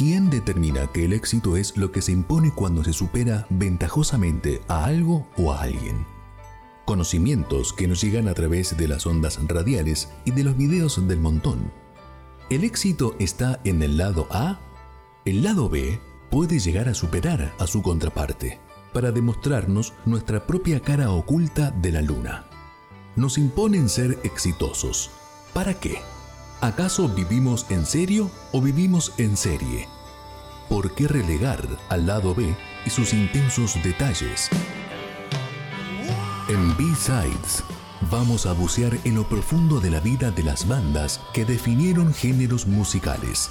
¿Quién determina que el éxito es lo que se impone cuando se supera ventajosamente a algo o a alguien? Conocimientos que nos llegan a través de las ondas radiales y de los videos del montón. ¿El éxito está en el lado A? El lado B puede llegar a superar a su contraparte para demostrarnos nuestra propia cara oculta de la luna. Nos imponen ser exitosos. ¿Para qué? ¿Acaso vivimos en serio o vivimos en serie? ¿Por qué relegar al lado B y sus intensos detalles? En B-Sides vamos a bucear en lo profundo de la vida de las bandas que definieron géneros musicales,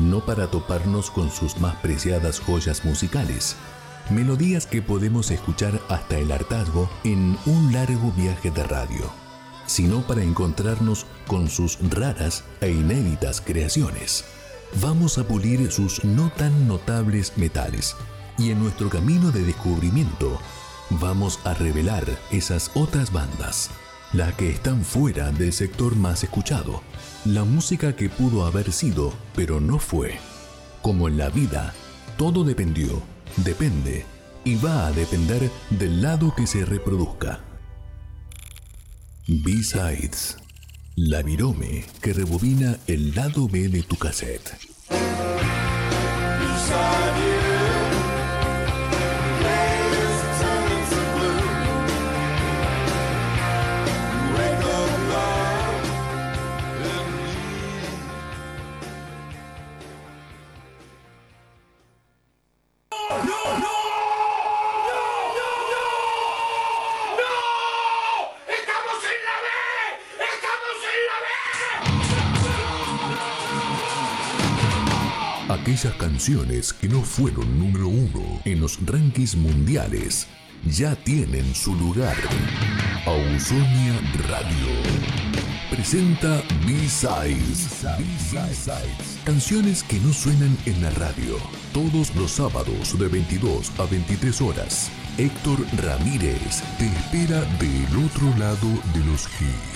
no para toparnos con sus más preciadas joyas musicales, melodías que podemos escuchar hasta el hartazgo en un largo viaje de radio, sino para encontrarnos con sus raras e inéditas creaciones. Vamos a pulir sus no tan notables metales y en nuestro camino de descubrimiento vamos a revelar esas otras bandas, las que están fuera del sector más escuchado, la música que pudo haber sido pero no fue. Como en la vida, todo dependió depende y va a depender del lado que se reproduzca. B-Sides, la virome que rebobina el lado B de tu cassette. Aquellas canciones que no fueron número uno en los rankings mundiales ya tienen su lugar. Ausonia Radio presenta B-Sides. Canciones que no suenan en la radio. Todos los sábados de 22 a 23 horas. Héctor Ramírez te espera del otro lado de los hits.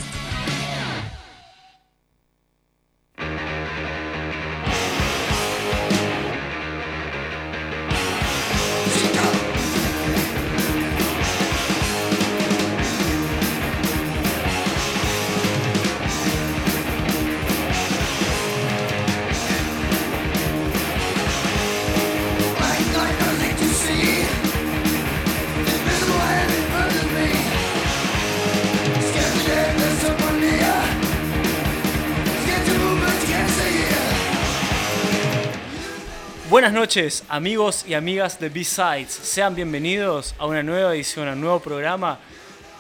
Buenas noches, amigos y amigas de B-Sides. Sean bienvenidos a una nueva edición, a un nuevo programa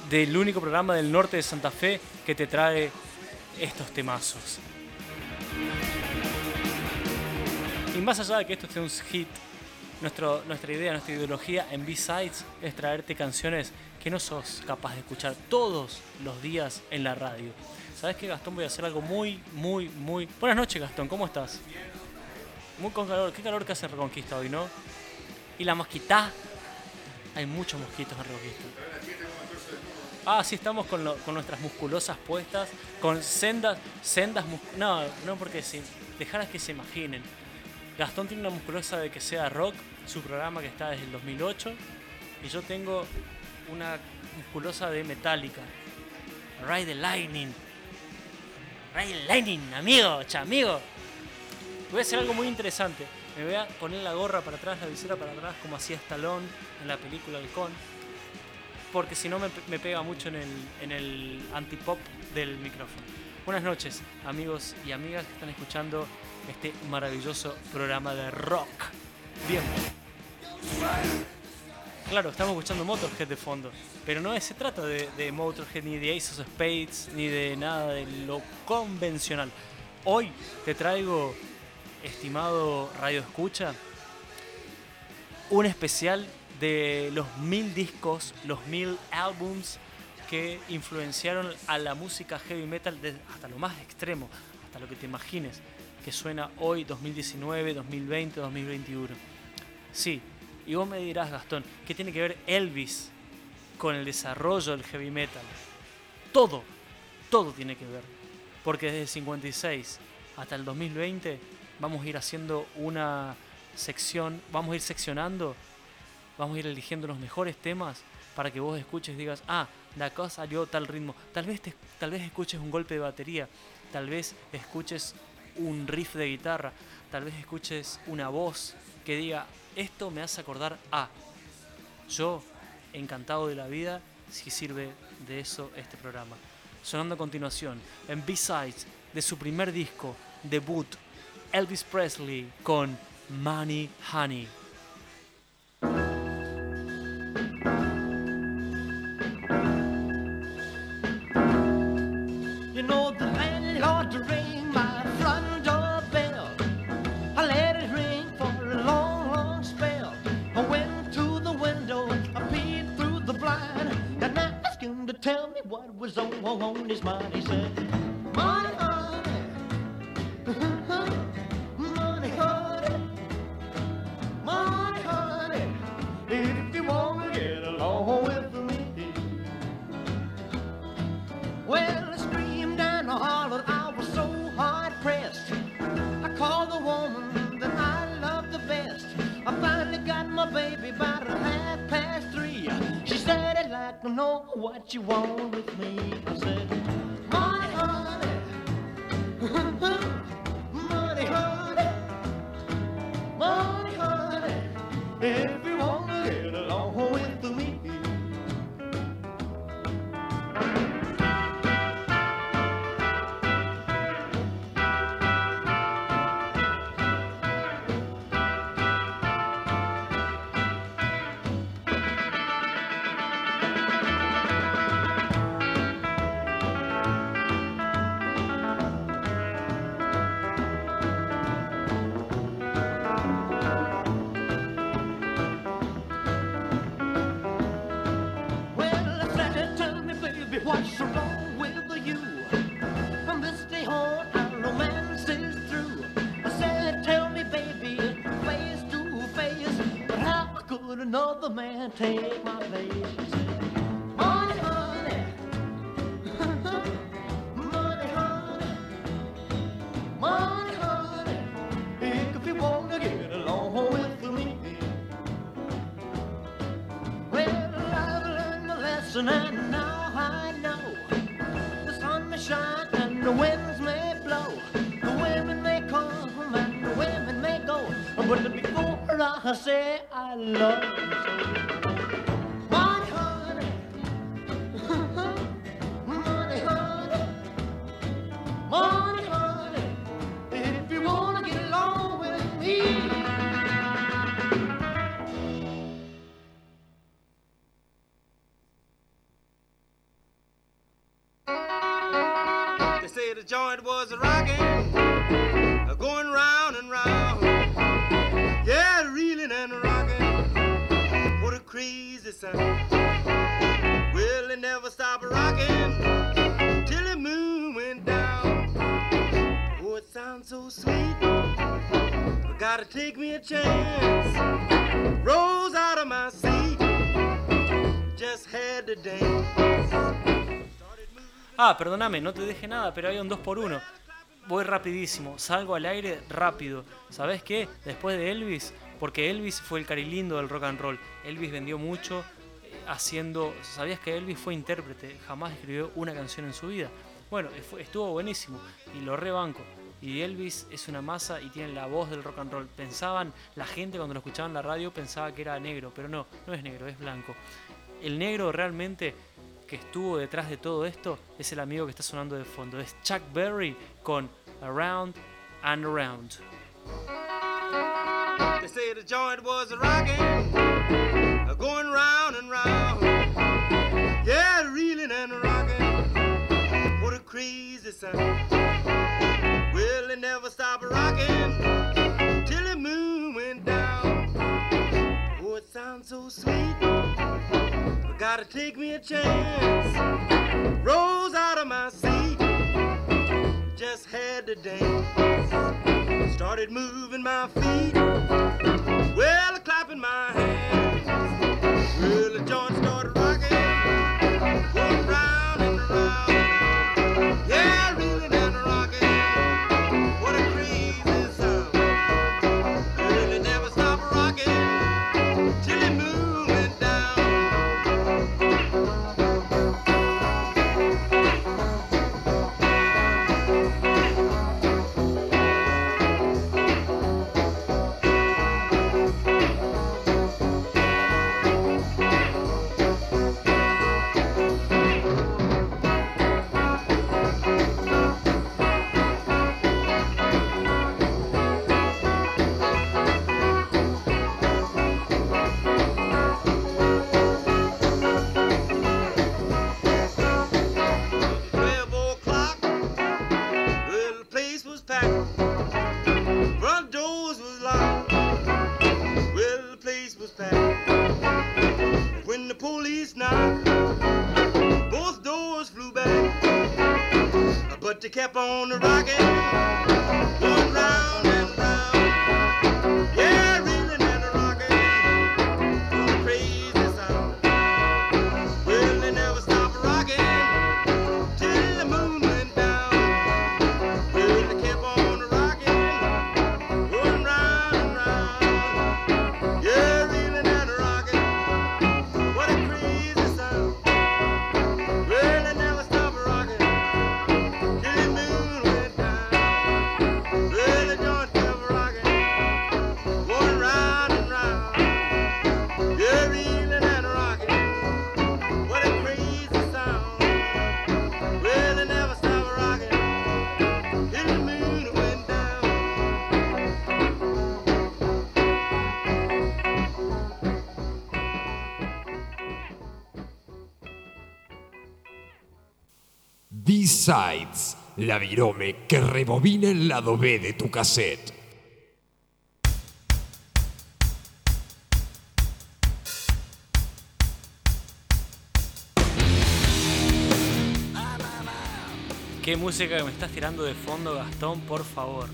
del único programa del norte de Santa Fe que te trae estos temazos. Y más allá de que esto sea un hit, nuestra idea, nuestra ideología en B-Sides es traerte canciones que no sos capaz de escuchar todos los días en la radio. ¿Sabes qué, Gastón? Voy a hacer algo muy, muy, muy... Buenas noches, Gastón, ¿cómo estás? Muy con calor. Qué calor que hace Reconquista hoy, ¿no? Y la mosquita. Hay muchos mosquitos en Reconquista. Ah, sí, estamos con, con nuestras musculosas puestas, con sendas, sendas No, no porque sí. Dejarlas que se imaginen. Gastón tiene una musculosa de que sea rock, su programa que está desde el 2008. Y yo tengo una musculosa de Metallica. Ride the Lightning. Ride the Lightning, amigo, cha, amigo. Voy a hacer algo muy interesante. Me voy a poner la gorra para atrás, la visera para atrás, como hacía Stallone en la película Halcón. Porque si no me, me pega mucho en el, en el antipop del micrófono. Buenas noches, amigos y amigas que están escuchando este maravilloso programa de rock. Bien. Claro, estamos escuchando Motorhead de fondo. Pero no se trata de, de Motorhead, ni de Ace of Spades, ni de nada de lo convencional. Hoy te traigo, estimado Radio Escucha, un especial de los mil discos, los mil álbums que influenciaron a la música heavy metal hasta lo más extremo, hasta lo que te imagines, que suena hoy 2019, 2020, 2021. Sí, y vos me dirás, Gastón, ¿qué tiene que ver Elvis con el desarrollo del heavy metal? Todo, todo tiene que ver. Porque desde el 56 hasta el 2020 vamos a ir haciendo una sección, vamos a ir seccionando, vamos a ir eligiendo los mejores temas para que vos escuches y digas, ah, la cosa salió tal ritmo. Tal vez, tal vez escuches un golpe de batería, tal vez escuches un riff de guitarra, tal vez escuches una voz que diga, esto me hace acordar a. Yo, encantado de la vida, si sirve de eso este programa. Sonando a continuación, en B-Sides de su primer disco, debut, Elvis Presley con Money Honey. You know the ring my front door bell. I let it ring for a long, long spell. I went to the window, I through the blind, and I asked him to tell me what was on his mind. He said. Take Ah, perdóname, no te deje nada, pero hay un 2 por 1 Voy rapidísimo, salgo al aire rápido. ¿Sabes qué? Después de Elvis, porque Elvis fue el carilindo del rock and roll. Elvis vendió mucho haciendo... ¿Sabías que Elvis fue intérprete? Jamás escribió una canción en su vida. Bueno, estuvo buenísimo y lo rebanco. Y Elvis es una masa y tiene la voz del rock and roll. Pensaban, la gente cuando lo escuchaba en la radio pensaba que era negro, pero no, no es negro, es blanco. El negro realmente que estuvo detrás de todo esto es el amigo que está sonando de fondo. Es Chuck Berry con Around and Around. Going round and round. Yeah, reeling and rocking. What a crazy sound. Well, it never stopped rocking till the moon went down. Oh, it sounds so sweet. Gotta take me a chance. Rose out of my seat. Just had to dance. Started moving my feet. Well, clapping my hands. Well, the joint started rocking. Going round and around. Yeah, and But they kept on rocking, B-Sides, la virome que rebobina el lado B de tu cassette. ¿Qué música que me estás tirando de fondo, Gastón? Por favor.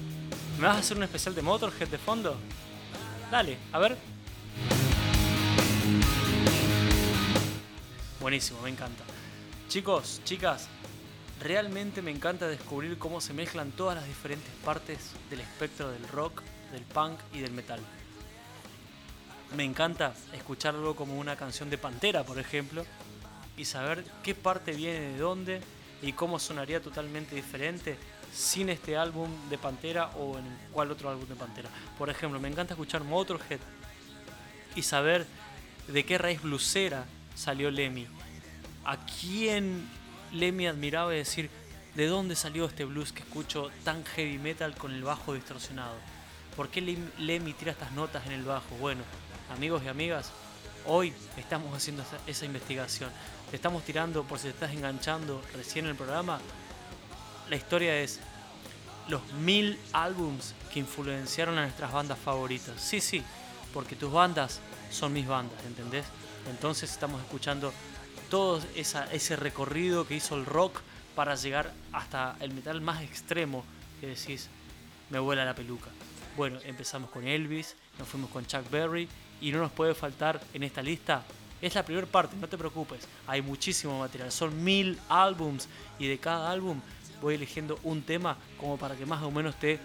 ¿Me vas a hacer un especial de Motorhead de fondo? Dale, a ver. Buenísimo, me encanta. Chicos, chicas, realmente me encanta descubrir cómo se mezclan todas las diferentes partes del espectro del rock, del punk y del metal. Me encanta escucharlo como una canción de Pantera, por ejemplo, y saber qué parte viene de dónde y cómo sonaría totalmente diferente sin este álbum de Pantera o en cuál otro álbum de Pantera. Por ejemplo, me encanta escuchar Motorhead y saber de qué raíz blusera salió Lemmy. A quién Lemmy admiraba y decir de dónde salió este blues que escucho tan heavy metal con el bajo distorsionado. ¿Por qué Lem- Lemmy tira estas notas en el bajo? Bueno, amigos y amigas, hoy estamos haciendo esa investigación. Te estamos tirando, por si te estás enganchando recién en el programa, la historia es los mil álbums que influenciaron a nuestras bandas favoritas. Sí, sí, porque tus bandas son mis bandas, ¿entendés? Entonces estamos escuchando todo ese recorrido que hizo el rock para llegar hasta el metal más extremo que decís, me vuela la peluca. Bueno, empezamos con Elvis, nos fuimos con Chuck Berry y no nos puede faltar en esta lista. Es la primera parte, no te preocupes. Hay muchísimo material, son mil álbums y de cada álbum voy eligiendo un tema como para que más o menos te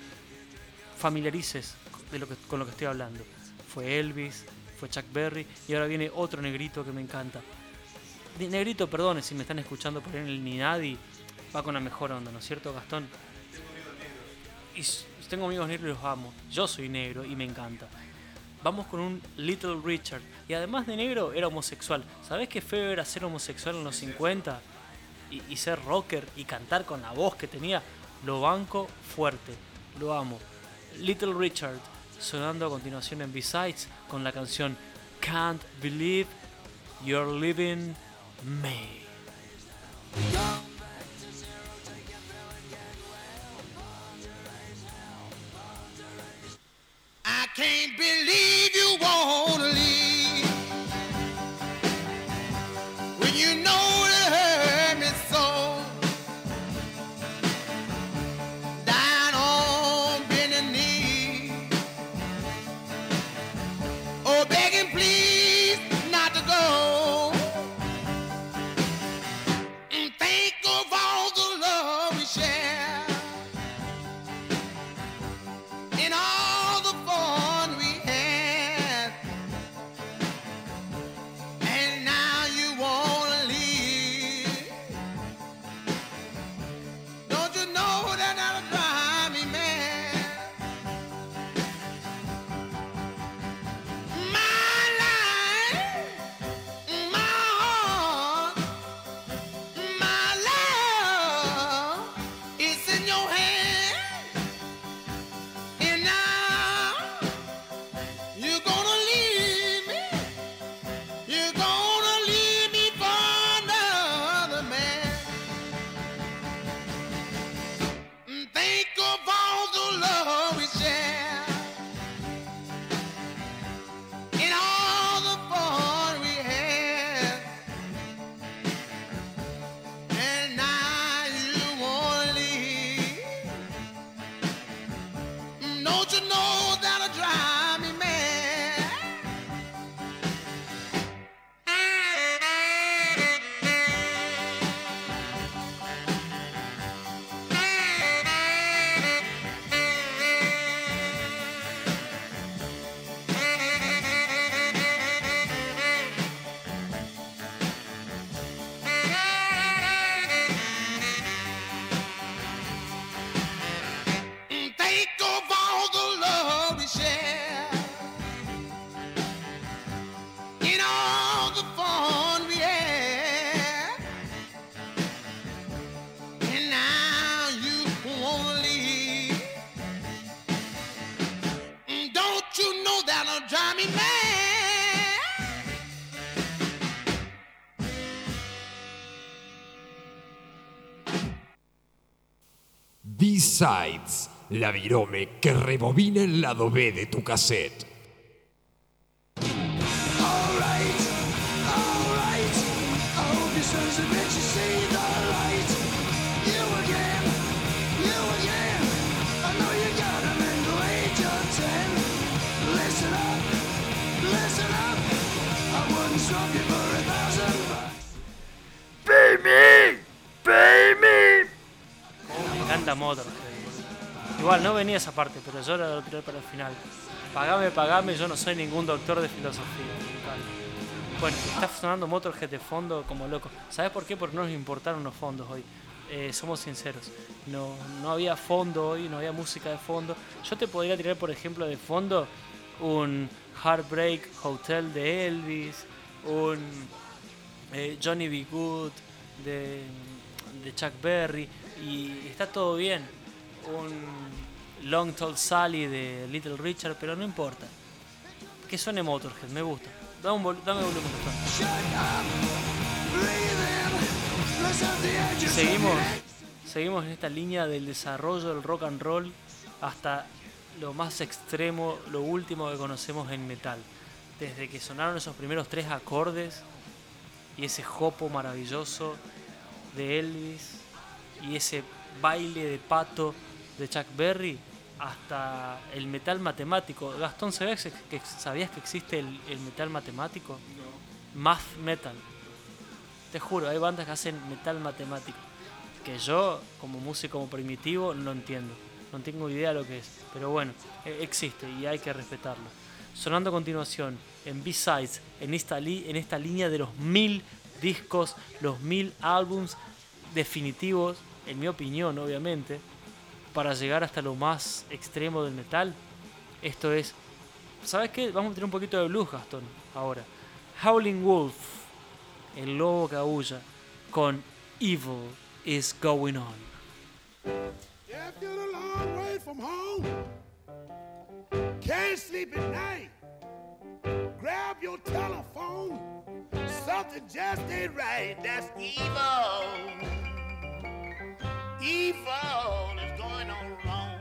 familiarices de lo que, con lo que estoy hablando. Fue Elvis, fue Chuck Berry y ahora viene otro negrito que me encanta. Negrito, perdone si me están escuchando por en el Ninadi, va con la mejor onda, ¿no es cierto, Gastón? Y s- tengo amigos negros y los amo. Yo soy negro y me encanta. Vamos con un Little Richard. Y además de negro, era homosexual. ¿Sabés qué feo era ser homosexual en los 50? Y, y ser rocker y cantar con la voz que tenía. Lo banco fuerte. Lo amo. Little Richard, sonando a continuación en B-Sides con la canción Can't Believe You're Leaving Me. to la virome que rebobina el lado B de tu cassette. Motorhead. Igual no venía esa parte, pero yo la tirar para el final. Pagame, pagame, yo no soy ningún doctor de filosofía. Bueno, está sonando Motorhead de fondo como loco. ¿Sabes por qué? Porque no nos importaron los fondos hoy. Eh, somos sinceros. No, no había fondo hoy, no había música de fondo. Yo te podría tirar, por ejemplo, de fondo un Heartbreak Hotel de Elvis, un eh, Johnny B. Good de, de Chuck Berry y está todo bien. Un Long Tall Sally de Little Richard, pero no importa. Que suene Motorhead, me gusta. Dame, un vol- dame volumen. Gastón. Seguimos, seguimos en esta línea del desarrollo del rock and roll hasta lo más extremo, lo último que conocemos en metal. Desde que sonaron esos primeros tres acordes y ese jopo maravilloso de Elvis y ese baile de pato de Chuck Berry hasta el metal matemático. Gastón, ¿sabías que, sabías que existe el, el metal matemático? Math metal. Te juro, hay bandas que hacen metal matemático. Que yo, como músico primitivo, no entiendo. No tengo idea de lo que es. Pero bueno, e- existe y hay que respetarlo. Sonando a continuación, en B-Sides, en esta, en esta línea de los mil discos, los mil álbums definitivos, en mi opinión, obviamente, para llegar hasta lo más extremo del metal. Esto es. ¿Sabes qué? Vamos a tener un poquito de blues, Gastón, ahora. Howling Wolf, el lobo que aúlla, con Evil is Going On. Can't sleep at night, grab your telephone. Something just ain't right. That's evil. Evil is going on wrong.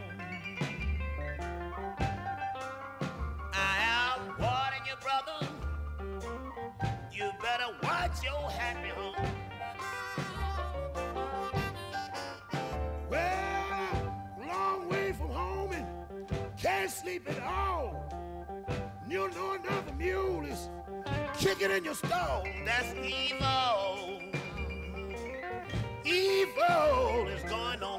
I am warning you, brother. You better watch your happy home. Well, long way from home and can't sleep at all. You know another mule is kicking in your stall. That's evil. Evil is going on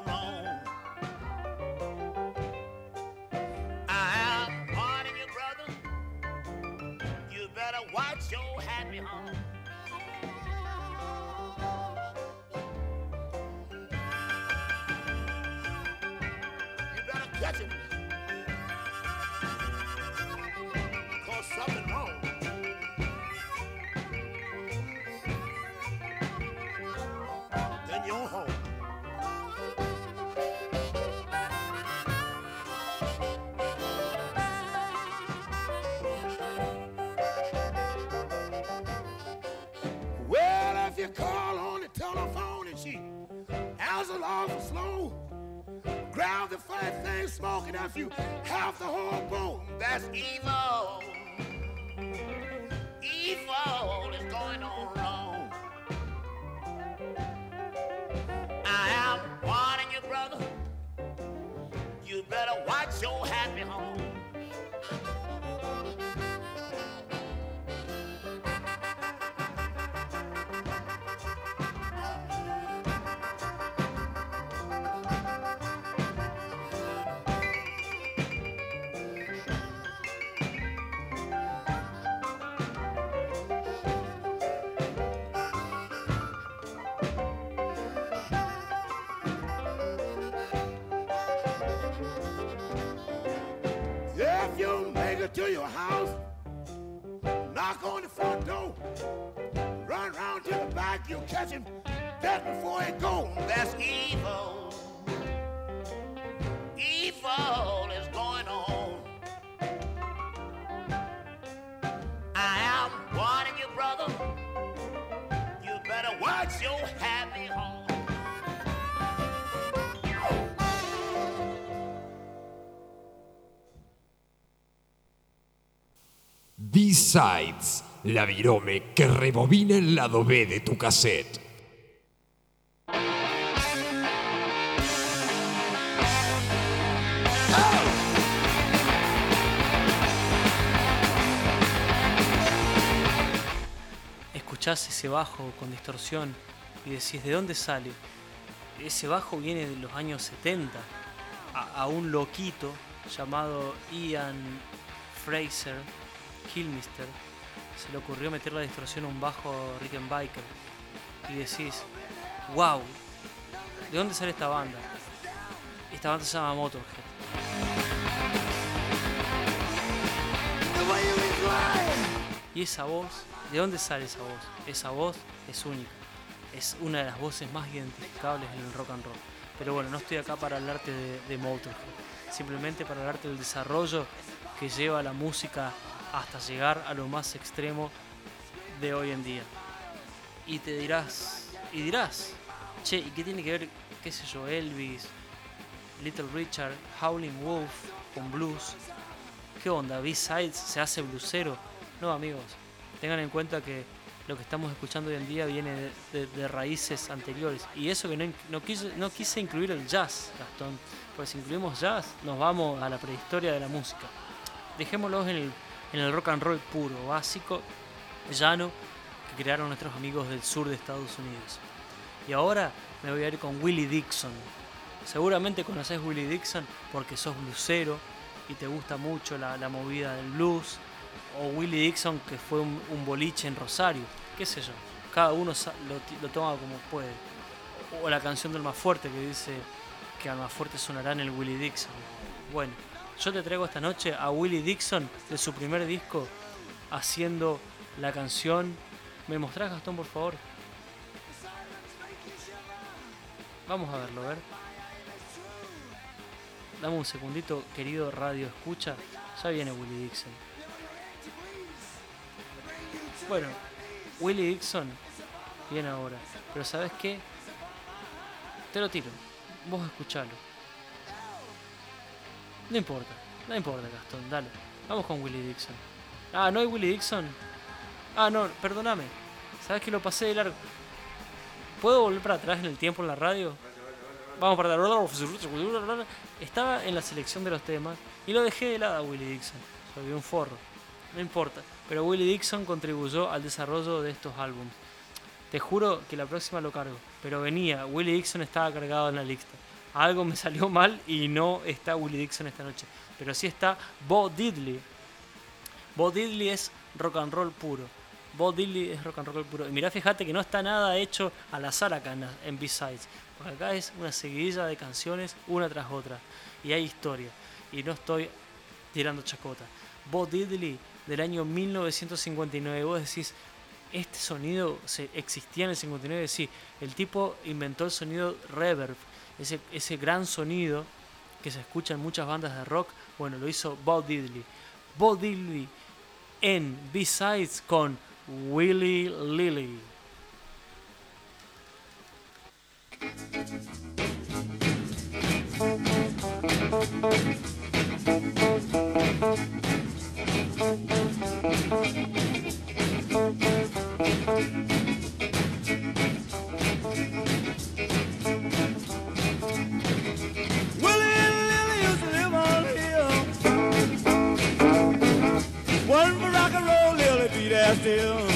you half the whole bone. That's evil. Evil is going on to your house, knock on the front door, run round to the back, you catch him dead before he go. That's evil. Evil is going on. I am warning you, brother. You better watch your happy home. B-Sides, la virome que rebobina el lado B de tu cassette. Escuchás ese bajo con distorsión y decís, ¿de dónde sale? Ese bajo viene de los años 70. A, a un loquito llamado Ian Fraser Kilmister se le ocurrió meter la distorsión a un bajo Rickenbacker. Y decís, wow, ¿de dónde sale esta banda? Esta banda se llama Motorhead. Y esa voz, ¿de dónde sale esa voz? Esa voz es única. Es una de las voces más identificables en el rock and roll. Pero bueno, no estoy acá para hablarte de, de Motorhead. Simplemente para hablarte del desarrollo que lleva la música hasta llegar a lo más extremo de hoy en día. Y te dirás, y dirás, che, ¿y qué tiene que ver, qué sé yo, Elvis, Little Richard, Howling Wolf con blues? ¿Qué onda? B-Sides se hace blusero. No, amigos, tengan en cuenta que lo que estamos escuchando hoy en día viene de, de- de raíces anteriores. Y eso que no, no, quise, no quise incluir el jazz, Gastón. Porque si incluimos jazz, nos vamos a la prehistoria de la música. Dejémoslos en el, en el rock and roll puro, básico, llano, que crearon nuestros amigos del sur de Estados Unidos. Y ahora me voy a ir con Willie Dixon. Seguramente conoces Willie Dixon porque sos blusero y te gusta mucho la, movida del blues. O Willie Dixon que fue un, boliche en Rosario, qué sé yo. Cada uno lo toma como puede. O la canción del más fuerte que dice que al más fuerte sonará en el Willie Dixon. Bueno, yo te traigo esta noche a Willie Dixon de su primer disco haciendo la canción. ¿Me mostrás, Gastón, por favor? Vamos a verlo, a ver. Dame un segundito, querido radio escucha. Ya viene Willie Dixon. Bueno, Willie Dixon viene ahora. Pero ¿sabes qué? Te lo tiro. Vos escuchalo. No importa, no importa, Gastón, dale. Vamos con Willie Dixon. Ah, ¿no hay Willie Dixon? Ah, no, perdóname. ¿Sabes que lo pasé de largo? ¿Puedo volver para atrás en el tiempo en la radio? Vamos para atrás. Estaba en la selección de los temas y lo dejé de lado a Willie Dixon. Soy un forro. No importa. Pero Willie Dixon contribuyó al desarrollo de estos álbumes. Te juro que la próxima lo cargo. Pero venía, Willie Dixon estaba cargado en la lista. Algo me salió mal y no está Willie Dixon esta noche. Pero sí está Bo Diddley. Bo Diddley es rock and roll puro. Bo Diddley es rock and roll puro. Y mirá, fíjate que no está nada hecho al azar acá en, B-Sides. Acá es una seguidilla de canciones una tras otra. Y hay historia. Y no estoy tirando chacota. Bo Diddley del año 1959. Vos decís, este sonido existía en el 59. Sí, el tipo inventó el sonido reverb. Ese, ese gran sonido que se escucha en muchas bandas de rock. Bueno, lo hizo Bo Diddley. Bo Diddley en B-Sides con Willy Lilly. There.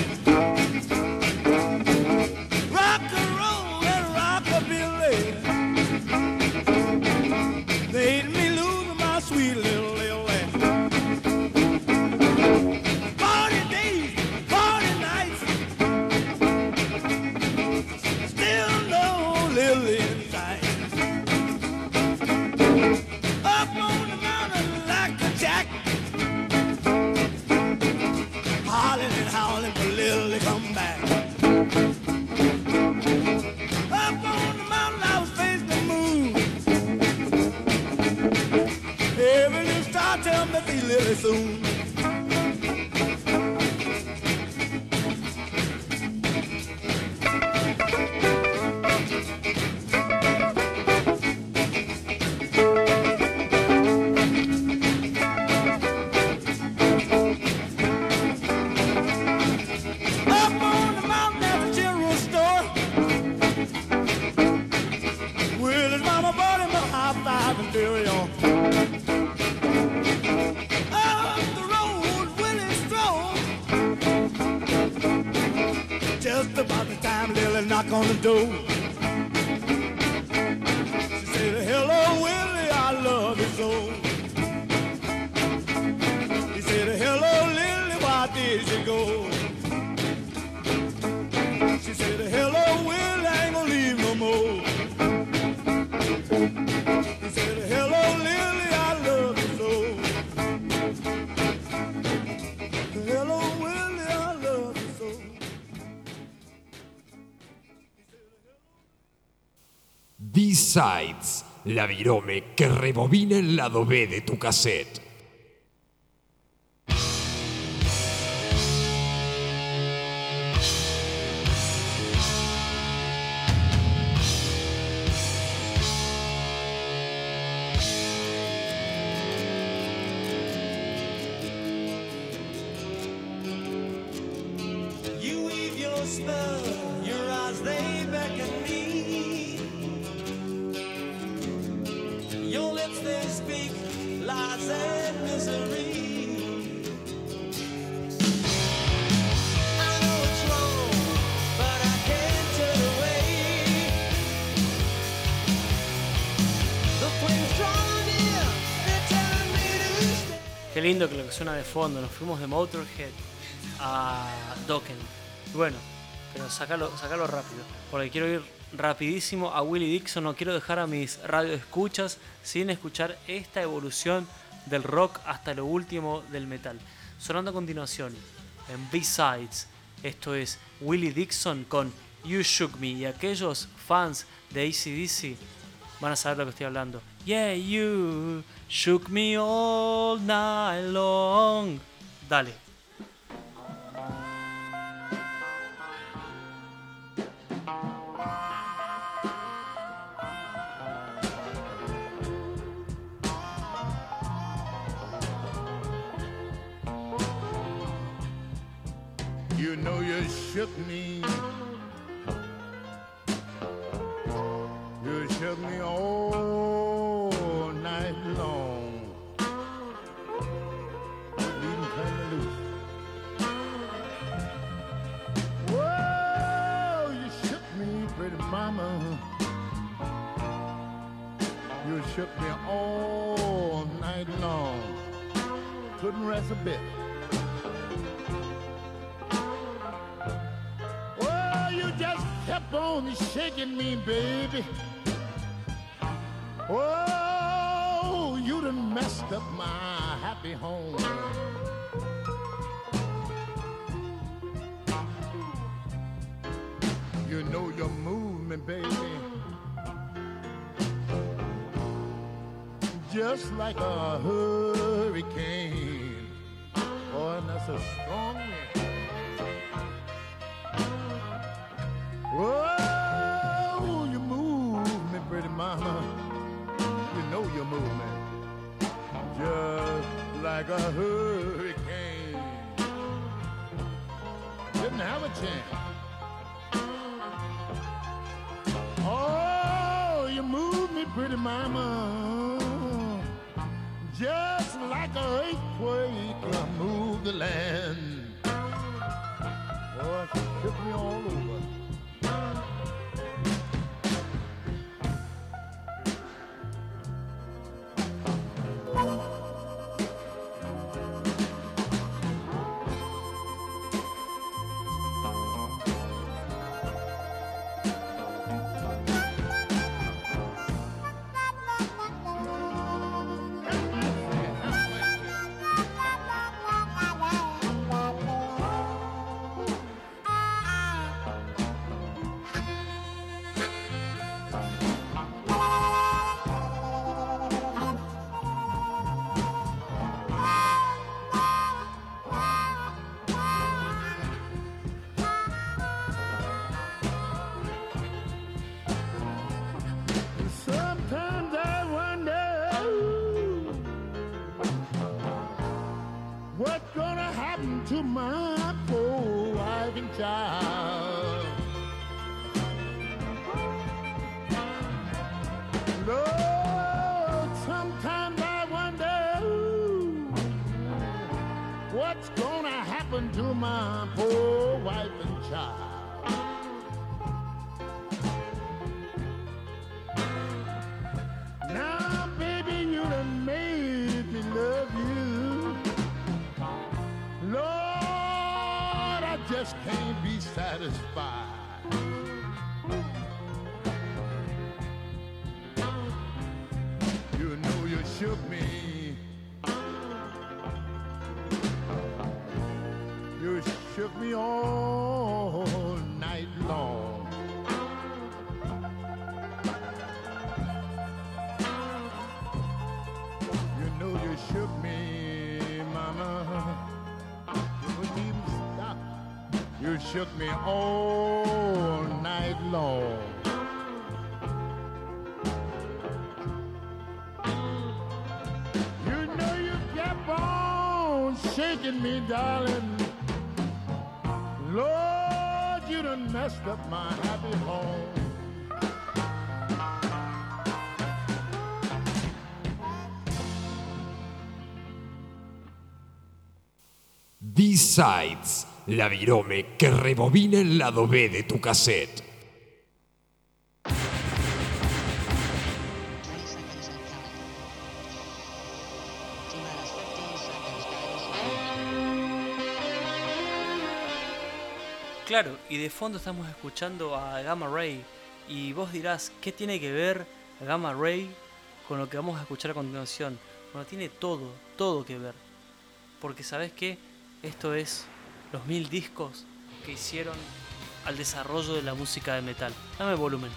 La virome que rebobina el lado B de tu cassette. Lindo que lo que suena de fondo. Nos fuimos de Motorhead a Dokken. Bueno, pero sacalo, sacalo rápido. Porque quiero ir rapidísimo a Willie Dixon. No quiero dejar a mis radioescuchas sin escuchar esta evolución del rock hasta lo último del metal. Sonando a continuación en B-Sides. Esto es Willie Dixon con You Shook Me. Y aquellos fans de ACDC van a saber lo que estoy hablando. Yeah, you shook me all night long. Dale. You know you shook me. Shook me all night long. Couldn't rest a bit. Oh, you just kept on shaking me, baby. Oh, you done messed up my happy home. You know your movement, baby. Just like a hurricane. Boy, and that's a strong wind. Oh, you move me, pretty mama. You know you move me. Just like a hurricane. Didn't have a chance. Oh, you move me, pretty mama. Just like an earthquake, I move the land. Boy, she shook me all over. All night long. You know you kept on shaking me, darling. Lord, you done messed up my happy home. B-Sides, la virome que rebobina el lado B de tu cassette. 20 seconds and counting. T minus 15 seconds, guys. Claro, y de fondo estamos escuchando a Gamma Ray. Y vos dirás, ¿qué tiene que ver Gamma Ray con lo que vamos a escuchar a continuación? Bueno, tiene todo, todo que ver. Porque sabes qué? Esto es los mil discos que hicieron al desarrollo de la música de metal. Dame volumen.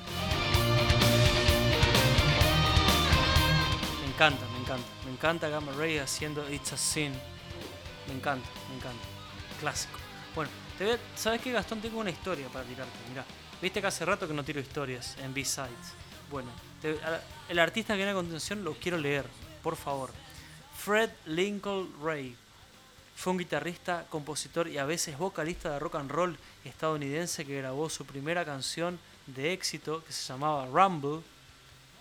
Me encanta, me encanta. Me encanta Gamma Ray haciendo It's a Sin. Me encanta, me encanta. Clásico. Bueno, te a- ¿sabes qué, Gastón? Tengo una historia para tirarte. Mirá, viste que hace rato que no tiro historias en B-Sides. Bueno, el artista que viene a continuación lo quiero leer, por favor. Fred Lincoln Ray fue un guitarrista, compositor y a veces vocalista de rock and roll estadounidense que grabó su primera canción de éxito que se llamaba Rumble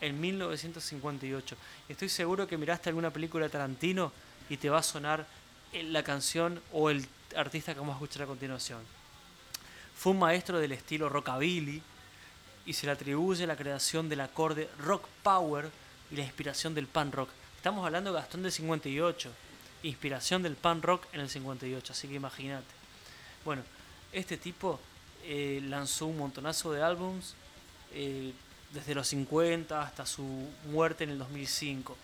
en 1958. Estoy seguro que miraste alguna película de Tarantino y te va a sonar la canción o el artista que vamos a escuchar a continuación. Fue un maestro del estilo rockabilly y se le atribuye la creación del acorde rock power y la inspiración del punk rock. Estamos hablando de Gastón del 58, inspiración del punk rock en el 58, así que imagínate. Bueno, este tipo eh, lanzó un montonazo de álbums eh, desde los 50 hasta su muerte en el 2005.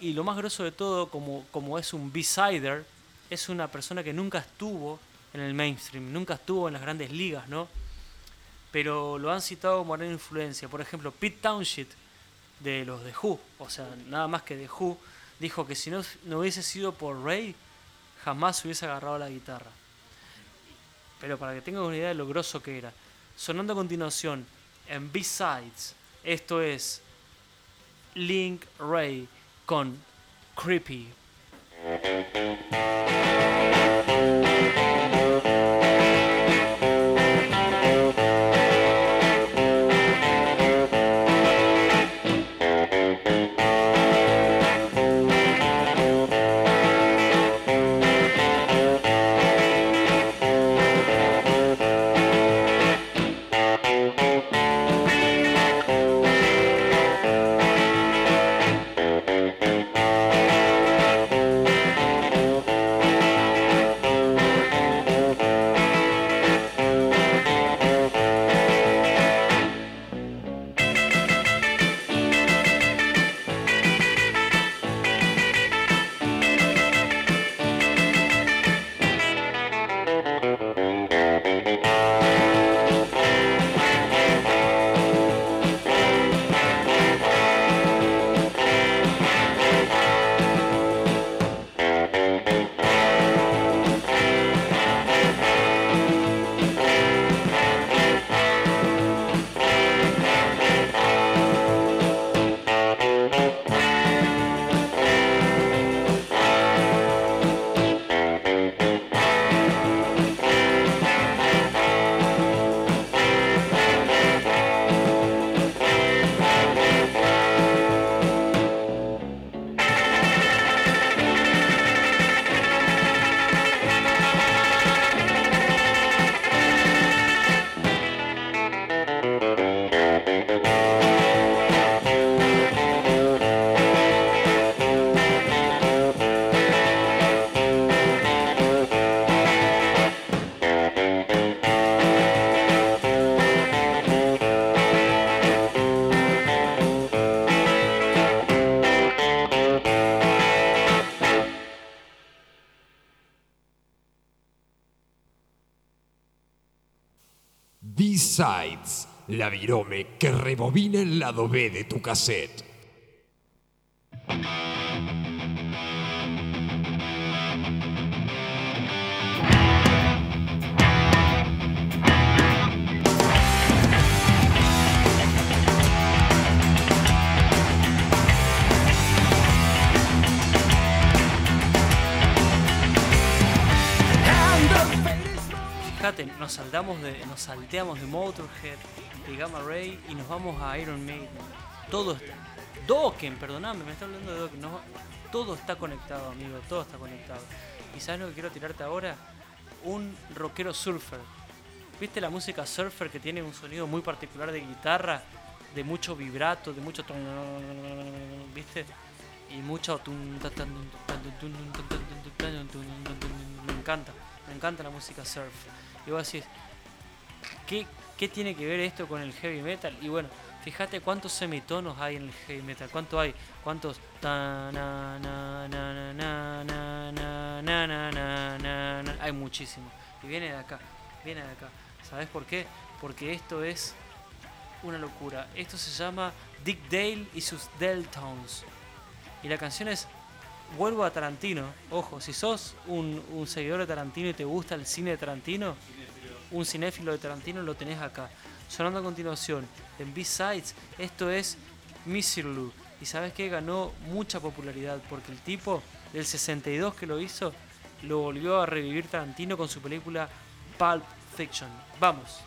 Y lo más grosso de todo, como, como es un B-sider, es una persona que nunca estuvo en el mainstream, nunca estuvo en las grandes ligas, ¿no? Pero lo han citado como gran influencia. Por ejemplo, Pete Townshend, de los de Who, o sea, nada más que de Who, dijo que si no, no hubiese sido por Ray, jamás hubiese agarrado la guitarra. Pero para que tengan una idea de lo grosso que era. Sonando a continuación en B-Sides, esto es Link Ray con Creepy. Virome que rebobina el lado B de tu cassette. Nos saltamos de, nos salteamos de Motorhead, Gamma Ray y nos vamos a Iron Maiden. Todo está. Dokken, perdoname, me está hablando de Dokken. No, todo está conectado, amigo, todo está conectado. ¿Y sabes lo que quiero tirarte ahora? Un rockero surfer. ¿Viste la música surfer que tiene un sonido muy particular de guitarra? De mucho vibrato, de mucho. ¿Viste? Y mucho. Me encanta, me encanta la música surf. Y vos decís, ¿qué, ¿Qué tiene que ver esto con el heavy metal? Y bueno, fíjate cuántos semitonos hay en el heavy metal, cuánto hay, cuántos hay muchísimo. Y viene de acá, viene de acá. ¿Sabes por qué? Porque esto es una locura. Esto se llama Dick Dale y sus Deltones. Y la canción es Vuelvo a Tarantino. Ojo, si sos un seguidor de Tarantino y te gusta el cine de Tarantino, un cinéfilo de Tarantino lo tenés acá. Sonando a continuación, en B-Sides, esto es Miserlou. Y sabes que ganó mucha popularidad porque el tipo del 62 que lo hizo lo volvió a revivir Tarantino con su película Pulp Fiction. Vamos.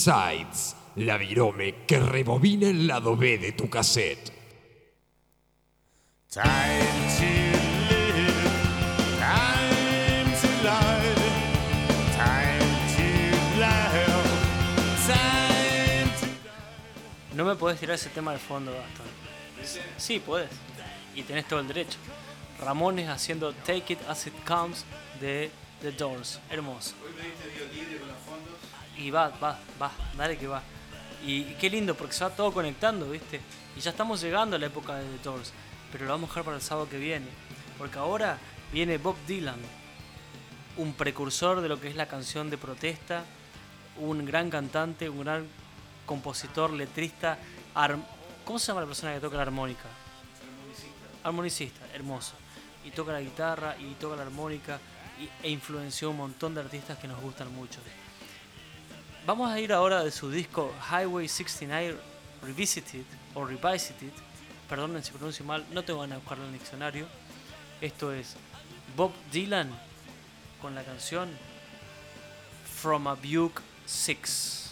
B-Sides, la virome que rebobina el lado B de tu cassette. Time to No me podés tirar ese tema al fondo, Gastón. Sí, podés. Y tenés todo el derecho. Ramones haciendo Take It As It Comes de The Doors. Hermoso. Y va, va, va, dale que va. Y, y qué lindo porque se va todo conectando, ¿viste? Y ya estamos llegando a la época de The Doors. Pero lo vamos a dejar para el sábado que viene. Porque ahora viene Bob Dylan. Un precursor de lo que es la canción de protesta. Un gran cantante, un gran compositor, letrista. ¿Cómo se llama la persona que toca la armónica? Armonicista, hermoso. Y toca la guitarra y toca la armónica y- e influenció un montón de artistas que nos gustan mucho. Vamos a ir ahora de su disco Highway 69 Revisited o Revisited. Perdonen si pronuncio mal, no tengo ganas de buscarlo en el diccionario. Esto es Bob Dylan con la canción From a Buick 6.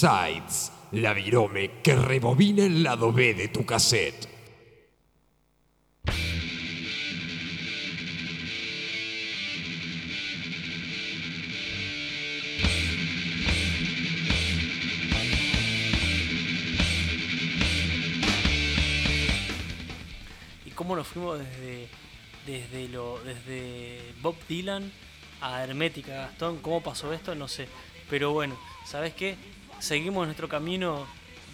B-Sides, la virome que rebobina el lado B de tu cassette. y cómo nos fuimos desde, desde, lo, desde Bob Dylan a Hermética, Gastón. ¿Cómo pasó esto? No sé. Pero bueno, ¿sabes qué? Seguimos nuestro camino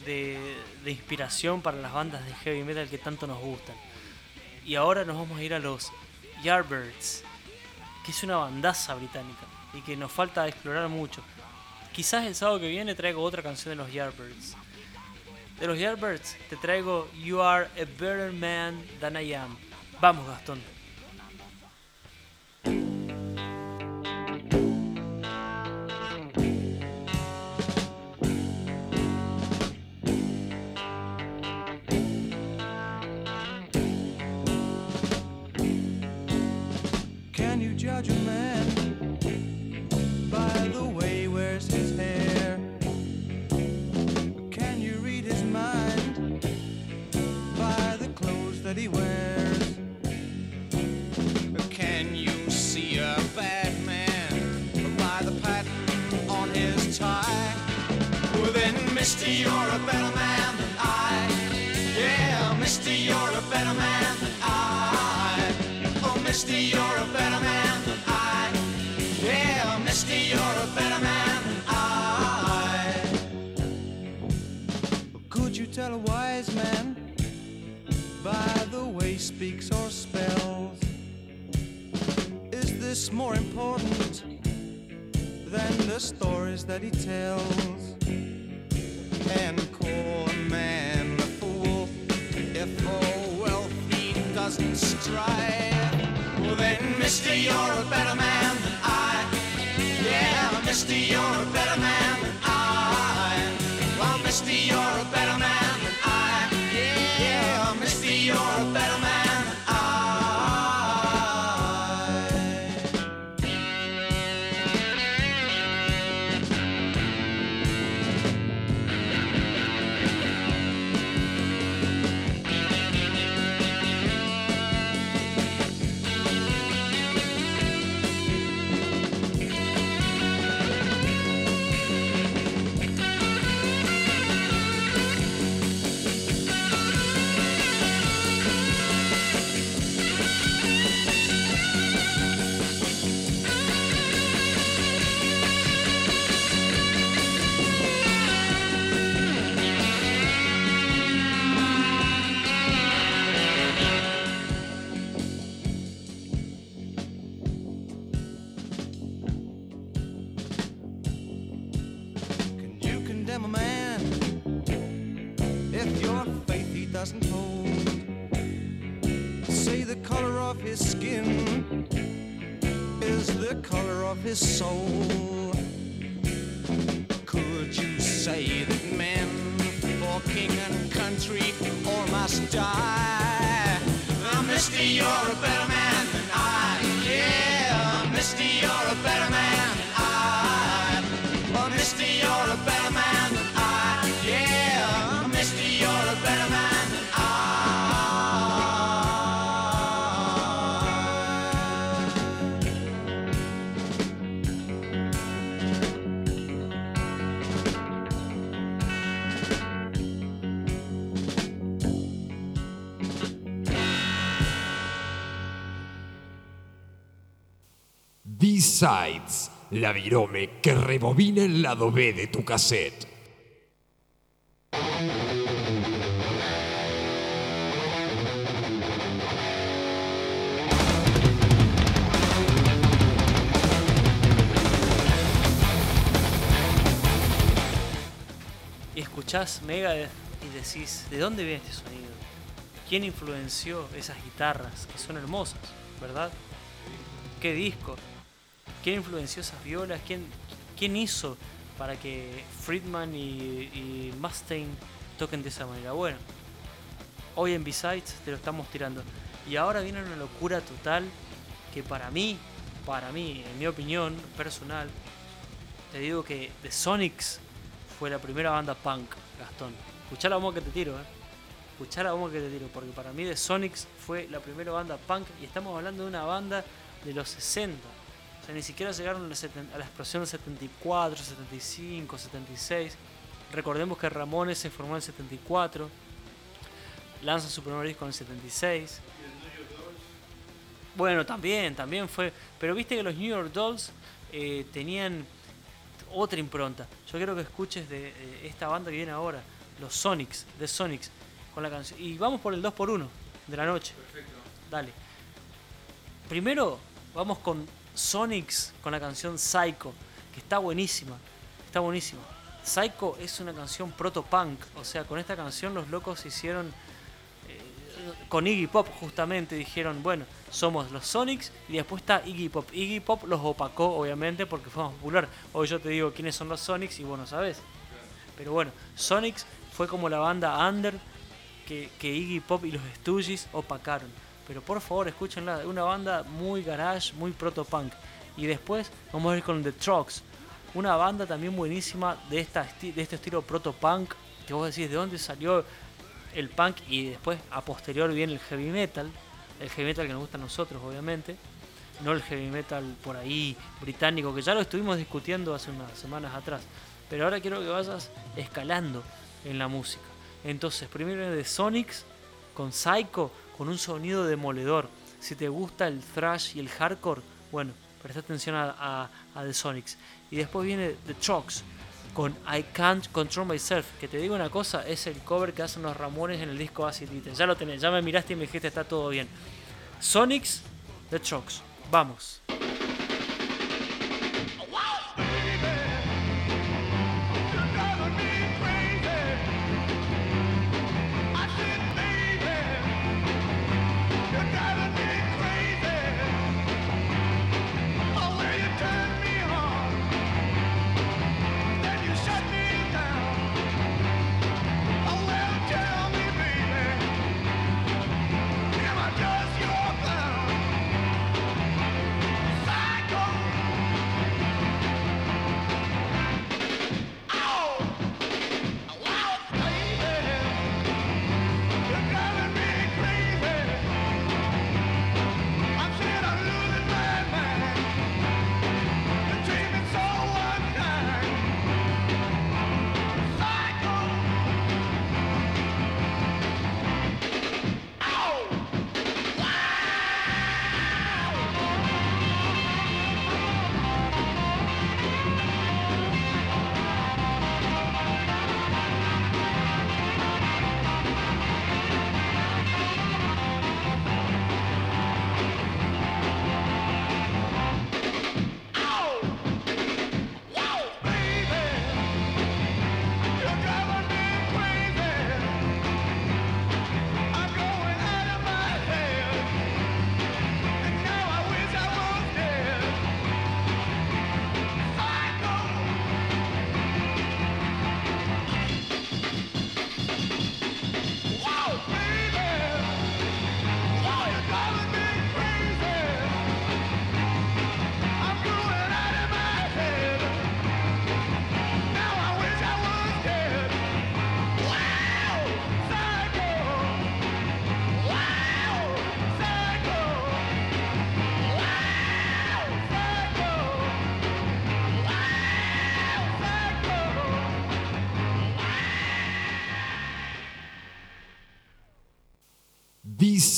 de, inspiración para las bandas de heavy metal que tanto nos gustan. Y ahora nos vamos a ir a los Yardbirds, que es una bandaza británica y que nos falta explorar mucho. Quizás el sábado que viene traigo otra canción de los Yardbirds. De los Yardbirds te traigo You Are a Better Man Than I Am. Vamos, Gastón. Speaks or spells? Is this more important than the stories that he tells? And call a man a fool if for wealth he doesn't strive. Well then, mister, you're a better man than I. Yeah, mister, you're a better man than I. Well, mister, you're a better La virome que rebobina el lado B de tu cassette. Y escuchás Megadeth y decís, ¿de dónde viene este sonido? ¿Quién influenció esas guitarras que son hermosas, verdad? ¿Qué disco? ¿Quién influenció esas violas? ¿Quién, quién hizo para que Friedman y, y Mustaine toquen de esa manera? Bueno, hoy en B-Sides te lo estamos tirando. Y ahora viene una locura total que para mí, para mí, en mi opinión personal, te digo que The Sonics fue la primera banda punk, Gastón. Escuchá la bomba que te tiro, eh. Escuchá la bomba que te tiro, porque para mí The Sonics fue la primera banda punk y estamos hablando de una banda de los 60. O sea, ni siquiera llegaron a la, explosión del 74, 75, 76. Recordemos que Ramones se formó en el 74. Lanza su primer disco en el 76. Bueno, también, también fue. Pero viste que los New York Dolls eh, tenían otra impronta. Yo quiero que escuches de eh, esta banda que viene ahora, los Sonics, de Sonics, con la canción. Y vamos por el 2x1 de la noche. Perfecto. Dale. Primero, vamos con Sonics, con la canción Psycho, que está buenísima. Está buenísima. Psycho es una canción proto-punk. O sea, con esta canción los locos hicieron con Iggy Pop justamente dijeron, bueno, somos los Sonics y después está Iggy Pop. Iggy Pop los opacó obviamente porque fue más popular. Hoy yo te digo quiénes son los Sonics y vos no sabés. Pero bueno, Sonics fue como la banda under que, que Iggy Pop y los Stooges opacaron. Pero por favor, escúchenla, una banda muy garage, muy proto-punk. Y después vamos a ir con The Trucks, una banda también buenísima de, esta, de este estilo proto-punk, que vos decís, ¿de dónde salió el punk? Y después, a posterior, viene el heavy metal, el heavy metal que nos gusta a nosotros, obviamente, no el heavy metal por ahí británico, que ya lo estuvimos discutiendo hace unas semanas atrás. Pero ahora quiero que vayas escalando en la música. Entonces, primero de Sonics con Psycho, con un sonido demoledor. Si te gusta el thrash y el hardcore, bueno, presta atención a, The Sonics. Y después viene The Trucks con I Can't Control Myself. Que te digo una cosa, es el cover que hacen los Ramones en el disco Acid Eater. Ya lo tenés, ya me miraste y me dijiste está todo bien. Sonics, The Trucks. Vamos.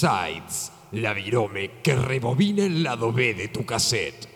B-Sides, la virome que rebobina el lado B de tu cassette.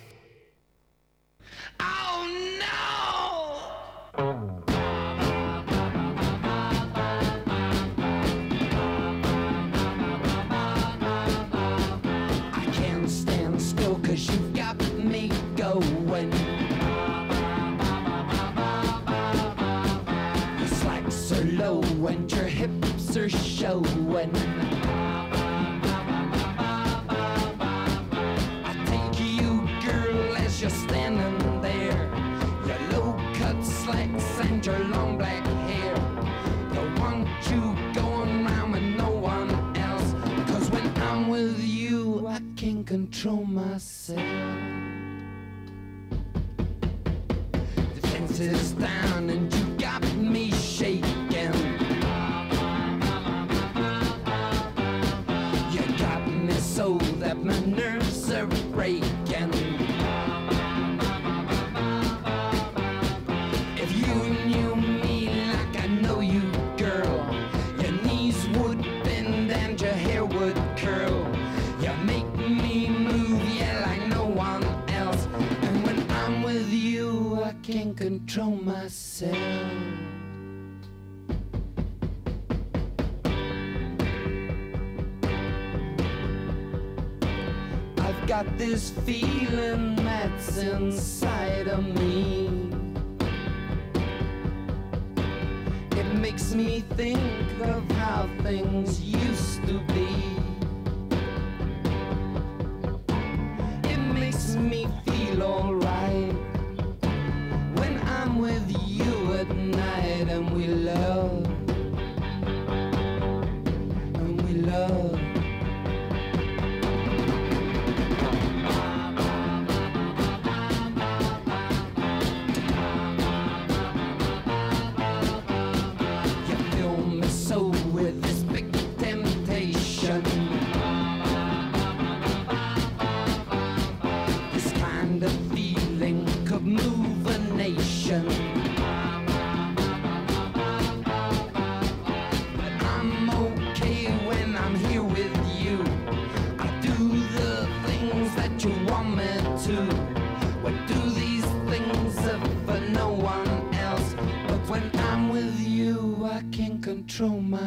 It makes me think of how things used to be.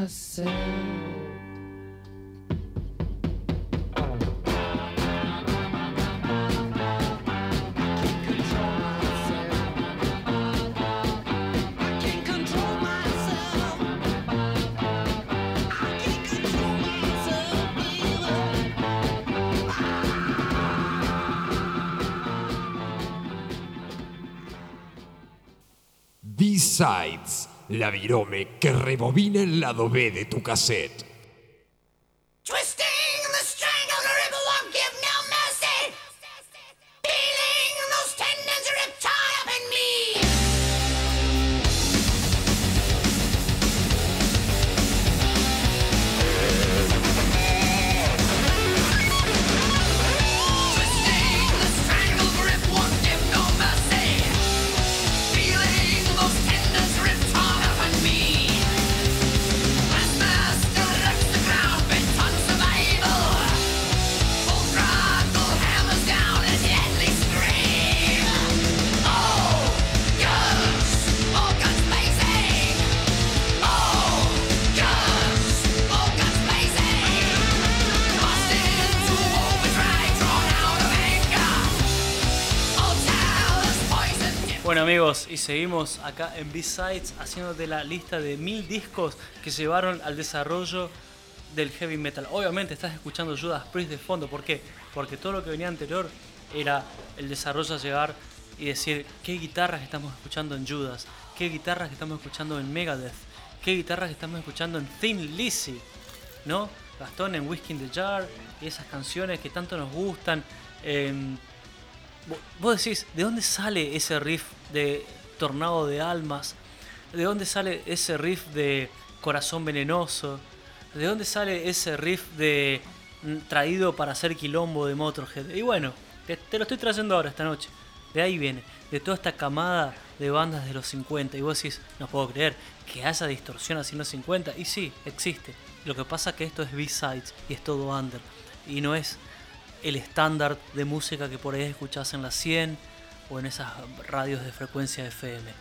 Myself. B-Sides, la virome que rebobina el lado B de tu cassette. Seguimos acá en B-Sides haciéndote la lista de mil discos que llevaron al desarrollo del heavy metal. Obviamente estás escuchando Judas Priest de fondo, ¿por qué? Porque todo lo que venía anterior era el desarrollo a llegar y decir qué guitarras estamos escuchando en Judas, qué guitarras estamos escuchando en Megadeth, qué guitarras estamos escuchando en Thin Lizzy, ¿no? Gastón en Whiskey in the Jar y esas canciones que tanto nos gustan. em, Vo- Vos decís, ¿de dónde sale ese riff de Tornado de Almas? ¿De dónde sale ese riff de Corazón Venenoso? ¿De dónde sale ese riff de mm, Traído para hacer quilombo de Motorhead? Y bueno, te, lo estoy trayendo ahora, esta noche. De ahí viene, de toda esta camada de bandas de los 50. Y vos decís, no puedo creer que haya distorsión así en los 50. Y sí, existe. Lo que pasa es que esto es B-Sides y es todo under. Y no es el estándar de música que por ahí escuchás en la 100 o en esas radios de frecuencia FM.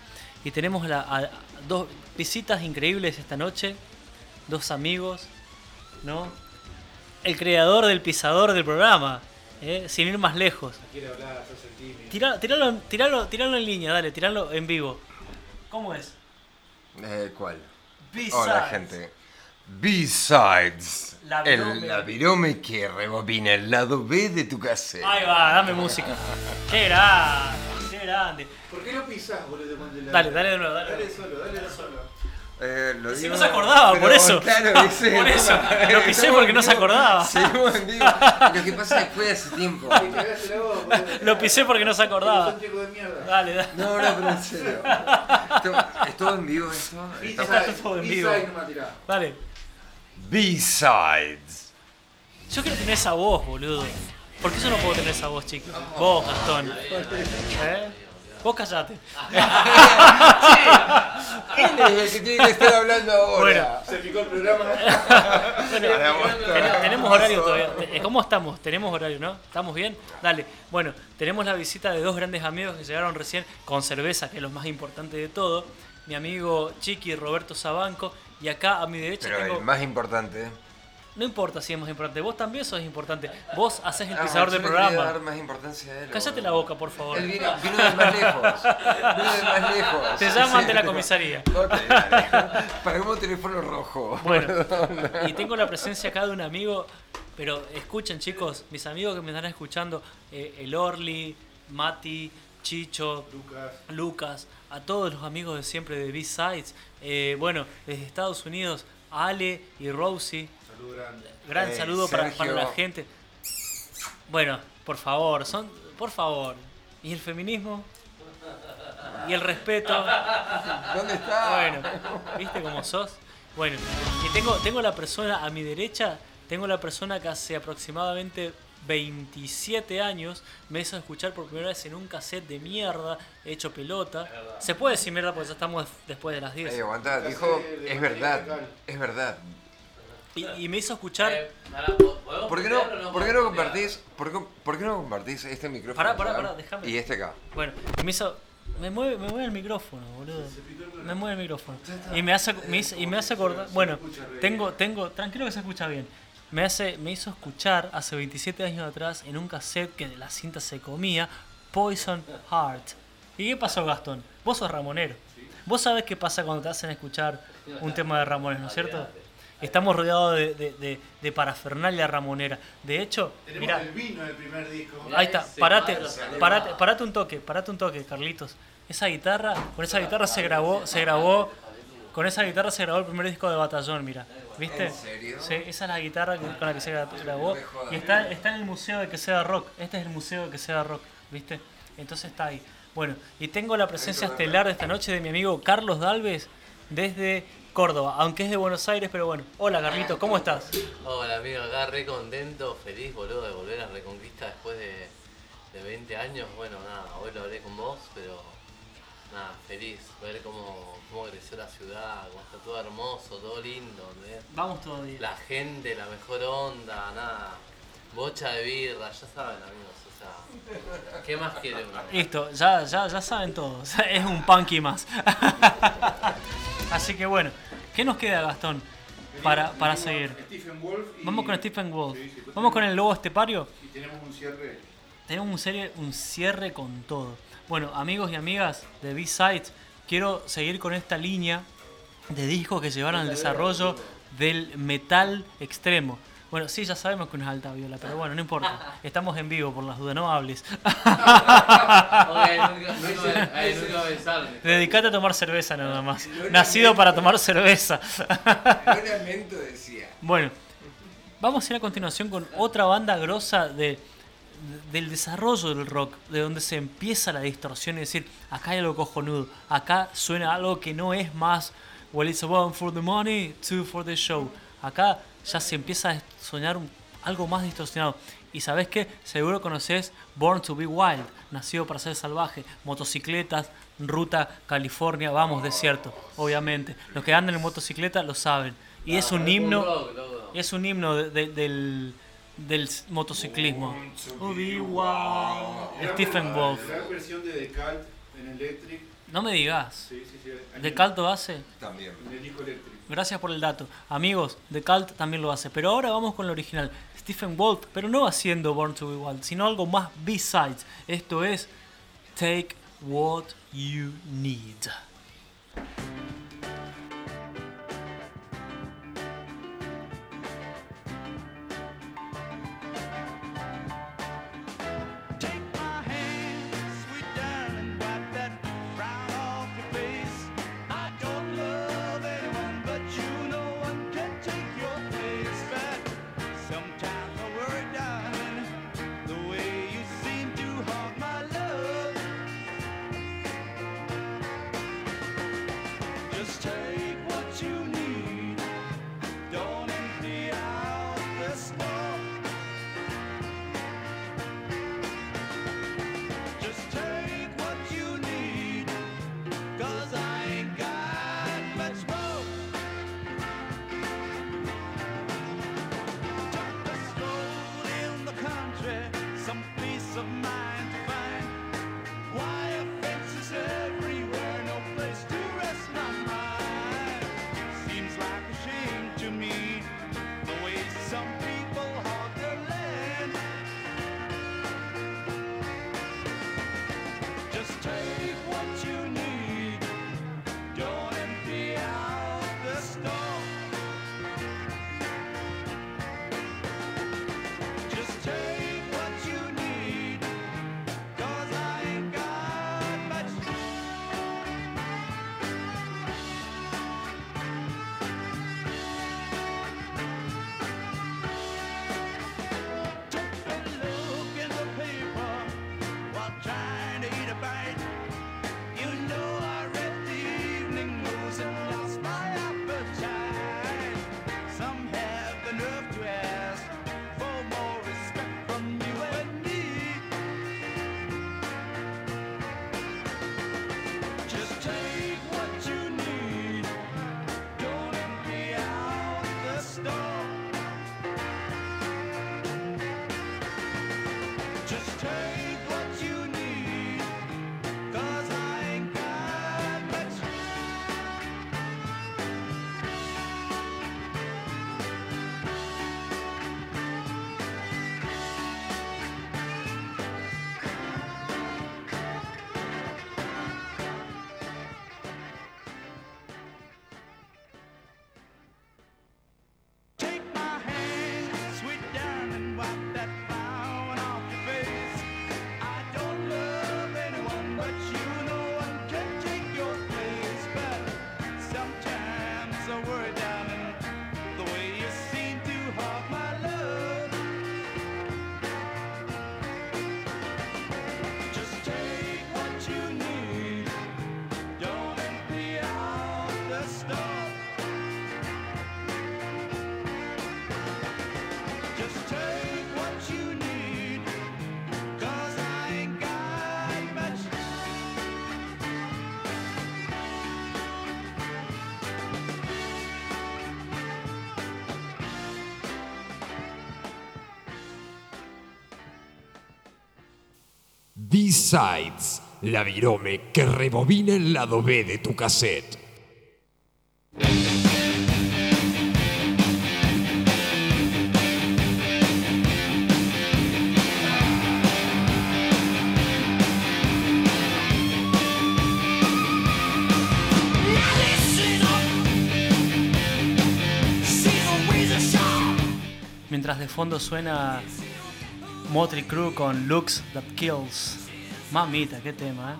Y tenemos la- a- dos visitas increíbles esta noche, dos amigos, ¿no? El creador del pisador del programa, ¿eh? sin ir más lejos. Tiralo, tiralo, tiralo, tiralo en línea, dale, tiralo en vivo. ¿Cómo es? Eh, ¿Cuál? B-sides. Hola, gente. B-Sides. El la virome que rebobina el lado B de tu cassette. Ahí va, dame música. Qué grande, qué grande. ¿Por qué no pisás, boludo? cuando la- Dale, dale de nuevo, dale. Dale solo, dale solo. Eh, lo Si digo- no se acordaba, pero, por eso. Claro, ese- Por eso, lo pisé Estamos porque no se acordaba. Seguimos en vivo. Lo que pasa es que fue hace tiempo. Lo pisé porque no se acordaba. Dale, dale. No, no, pero en serio. ¿Es todo en vivo esto? Está todo en vivo. Dale. B-Sides. Yo quiero tener esa voz, boludo. ¿Por qué yo no puedo tener esa voz, chicos? Vos, Gastón. ¿Eh? Vos callate. Él es el que tiene que estar hablando ahora. Bueno. Se picó el programa. Bueno, ten- tenemos horario todavía. Te- ¿Cómo estamos? Tenemos horario, ¿no? ¿Estamos bien? Dale. Bueno, tenemos la visita de dos grandes amigos que llegaron recién con cerveza, que es lo más importante de todo. Mi amigo Chiqui Roberto Sabanco. Y acá a mi derecha Pero tengo. el más importante. No importa si es más importante. Vos también sos importante. Vos haces el Ah, pisador del programa. dar más importancia a él. Cállate la boca, por favor. Él vino, vino de más lejos. Vino de más lejos. Te llaman de la comisaría. Dale. Pagamos teléfono rojo. Bueno, y tengo la presencia acá de un amigo, pero escuchen chicos, mis amigos que me están escuchando, eh, el Orly, Mati, Chicho, Lucas. Lucas, a todos los amigos de siempre de B-Sides, eh, bueno, desde Estados Unidos, Ale y Rosie, Salud grande. gran Eh, saludo para, para la gente. Bueno, por favor, son, por favor, ¿y el feminismo? ¿Y el respeto? ¿Dónde está? Bueno, ¿viste cómo sos? Bueno, y tengo, tengo la persona a mi derecha, tengo la persona que hace aproximadamente 27 años me hizo escuchar por primera vez en un cassette de mierda, hecho pelota. Se puede decir mierda porque ya estamos después de las 10. Ey, aguanta, dijo, es verdad, es verdad. Y, y me hizo escuchar... ¿Por qué no, por qué no compartís, por qué, por qué no compartís este micrófono? Pará, pará, pará, déjame. Y este acá. Bueno, y me hizo... Me mueve, me mueve el micrófono, boludo. Me mueve el micrófono. Y me hace, me hizo- y me hace acordar... Bueno, tengo, tengo... Tranquilo que se escucha bien. Me, hace, me hizo escuchar hace 27 años atrás en un cassette que de la cinta se comía Poison Heart. ¿Y qué pasó, Gastón? Vos sos ramonero. Vos sabés qué pasa cuando te hacen escuchar un tema de Ramones, ¿no es cierto? Estamos rodeados de, de, de- de parafernalia ramonera. De hecho, Tenemos mirá, el vino del primer disco. Ahí está, parate, parate, parate un toque, parate un toque, Carlitos. Esa guitarra, con esa guitarra se grabó, se grabó, con esa guitarra se grabó el primer disco de Batallón, mira, ¿viste? ¿En serio? Sí, esa es la guitarra que- con la que se gra- grabó y está, está en el museo de que sea rock. Este es el museo de que sea rock, ¿viste? Entonces está ahí. Bueno, y tengo la presencia estelar de esta noche de mi amigo Carlos Dalves desde Córdoba, aunque es de Buenos Aires, pero bueno. Hola, Carlito, ¿cómo estás? Hola amigo, acá re contento, feliz boludo de volver a Reconquista después de, de 20 años. Bueno, nada, hoy lo hablé con vos, pero nada, feliz, ver cómo, cómo creció la ciudad, cómo está todo hermoso, todo lindo, ¿entendés? Vamos todavía. La gente, la mejor onda, nada, bocha de birra, ya saben amigos, o sea, ¿qué más quiere uno? Listo, ya, ya, ya saben todos. Es un punky más. Así que bueno, ¿qué nos queda, Gastón? Para, para seguir. Stephen Wolf. y- Vamos con Stephen Wolf. Sí, sí, pues Vamos con el lobo estepario. Y tenemos un cierre. Tenemos un, serie, un cierre con todo. Bueno, amigos y amigas de B-Sides, quiero seguir con esta línea de discos que llevaron al desarrollo del metal extremo. Bueno, sí, ya sabemos que no es alta viola, pero bueno, no importa. Estamos en vivo, por las dudas, no hables. Dedicate a tomar cerveza nada más. Nacido para tomar cerveza. Bueno, vamos a ir a continuación con otra banda grosa de, del desarrollo del rock, de donde se empieza la distorsión y decir, acá hay algo cojonudo, acá suena algo que no es más, well, it's one for the money, two for the show. Acá ya se empieza a soñar un- algo más distorsionado. Y sabes qué, seguro conoces Born to be Wild, nacido para ser salvaje, motocicletas, ruta California, vamos desierto, obviamente. Los que andan en motocicleta lo saben. Y es un himno, es un himno de- de- del, del motociclismo. Obi-Wan. Stephen Wolf. La versión de Decalt en Electric. No me digas. Sí, sí, sí. ¿De Calto hace? También. Gracias por el dato. Amigos, The Cult también lo hace. Pero ahora vamos con el original. Stephen Wolf, pero no haciendo Born to be Wild, sino algo más B-Sides. Esto es Take What You Need. B-Sides, la virome que rebobina el lado B de tu cassette. Mientras de fondo suena Motley Crue con Looks That Kills. Mamita, qué tema, ¿eh?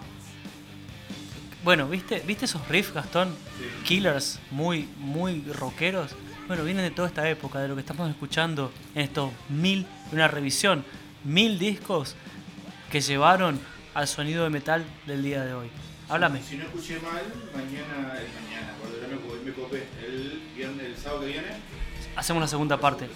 Bueno, ¿viste, ¿viste esos riffs, Gastón? Killers, muy, muy rockeros. Bueno, vienen de toda esta época, de lo que estamos escuchando en estos mil, una revisión, mil discos que llevaron al sonido de metal del día de hoy. Háblame. Si no escuché mal, mañana es mañana, cuando ya me, me copé. El, viernes, el sábado que viene, Hacemos la segunda parte.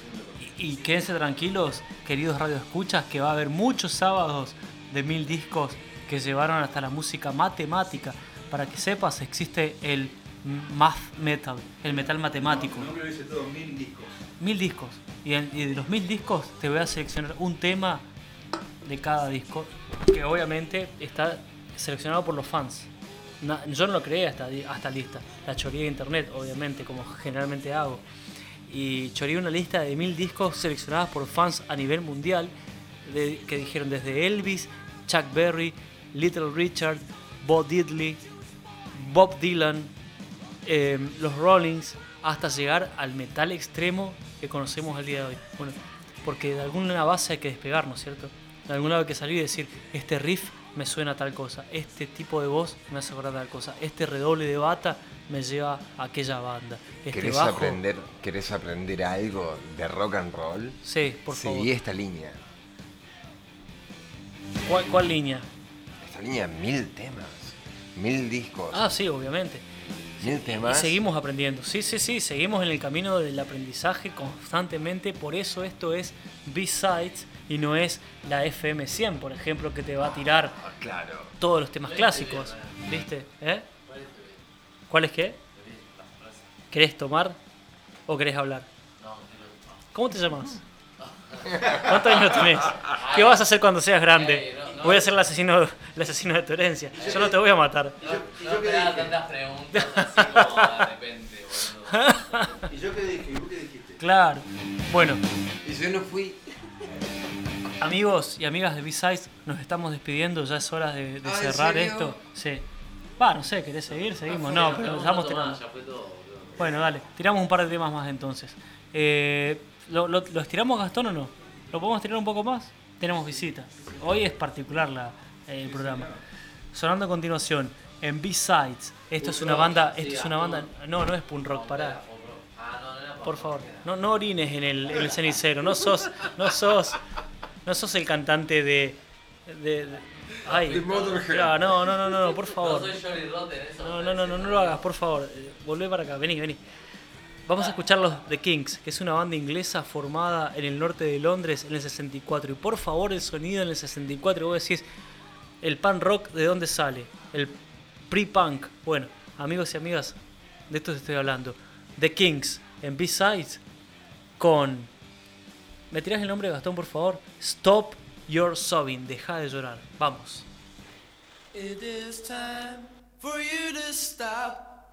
Y, y quédense tranquilos, queridos radioescuchas, que va a haber muchos sábados de mil discos que llevaron hasta la música matemática. Para que sepas, existe el math metal, el metal matemático. nombre lo dice todo, mil discos. Mil discos. Y, en- y de los mil discos te voy a seleccionar un tema de cada disco, que obviamente está seleccionado por los fans. Na- yo no lo creé hasta, hasta lista. La choreé de internet, obviamente, como generalmente hago. Y choreé una lista de mil discos seleccionados por fans a nivel mundial, de- que dijeron desde Elvis, Chuck Berry, Little Richard, Bo Diddley, Bob Dylan, eh, los Rollings, hasta llegar al metal extremo que conocemos el día de hoy. Bueno, porque de alguna base hay que despegarnos, ¿cierto? De lado hay que salir y decir, este riff me suena a tal cosa, este tipo de voz me hace acordar tal cosa, este redoble de bata me lleva a aquella banda, este ¿Querés bajo... aprender, ¿Querés aprender algo de rock and roll? Sí, por Seguí favor. esta línea. ¿Cuál, cuál línea? Esta línea, mil temas, mil discos, Ah, sí, obviamente. mil Y temas. seguimos aprendiendo. Sí, sí, sí, seguimos en el camino del aprendizaje constantemente. Por eso esto es B-Sides y no es la FM 100, por ejemplo, que te va a tirar Claro. todos los temas clásicos. ¿Viste? ¿Eh? ¿Cuál es qué? ¿Querés tomar o querés hablar? ¿Cómo te llamas? ¿Cuántos años tenés? ¿Qué vas a hacer cuando seas grande? Voy a ser el asesino, el asesino de tu herencia. Yo no te voy a matar. No esperaba tantas preguntas así como de repente, boludo. ¿Y yo qué dije? ¿Y vos qué dijiste? Claro. Bueno, Y yo no fui. amigos y amigas de B-Sides, nos estamos despidiendo. Ya es hora de, de Ah, ¿en cerrar esto. Sí. Va, no sé, ¿querés seguir? Seguimos. No, pero estamos tirando. ya fue todo, boludo. Bueno, dale. Tiramos un par de temas más entonces. Eh, ¿lo, lo, lo estiramos, Gastón, o no? ¿Lo podemos tirar un poco más? Tenemos visita. Hoy es particular la, el programa. Sonando a continuación, en B-Sides. Esto es una banda. Esto es una banda. No, no es punk rock, pará. Ah, Por favor, no, no orines en el, en el cenicero. No sos, no sos, no sos el cantante de, de, de- ay, no, no, no, no, no, por favor. no, no, no, no lo hagas, por favor. Eh, Volvé para acá, vení, vení. Vamos a escuchar los The Kings, que es una banda inglesa formada en el norte de Londres en el 64. Y por favor, el sonido en el 64, vos decís, el punk rock, ¿de dónde sale? El pre-punk. Bueno, amigos y amigas, de esto estoy hablando. The Kings, en B-Sides, con... ¿Me tirás el nombre, Gastón, por favor? Stop Your Sobbing, deja de llorar. Vamos. It is time for you to stop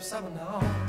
Gotta stop,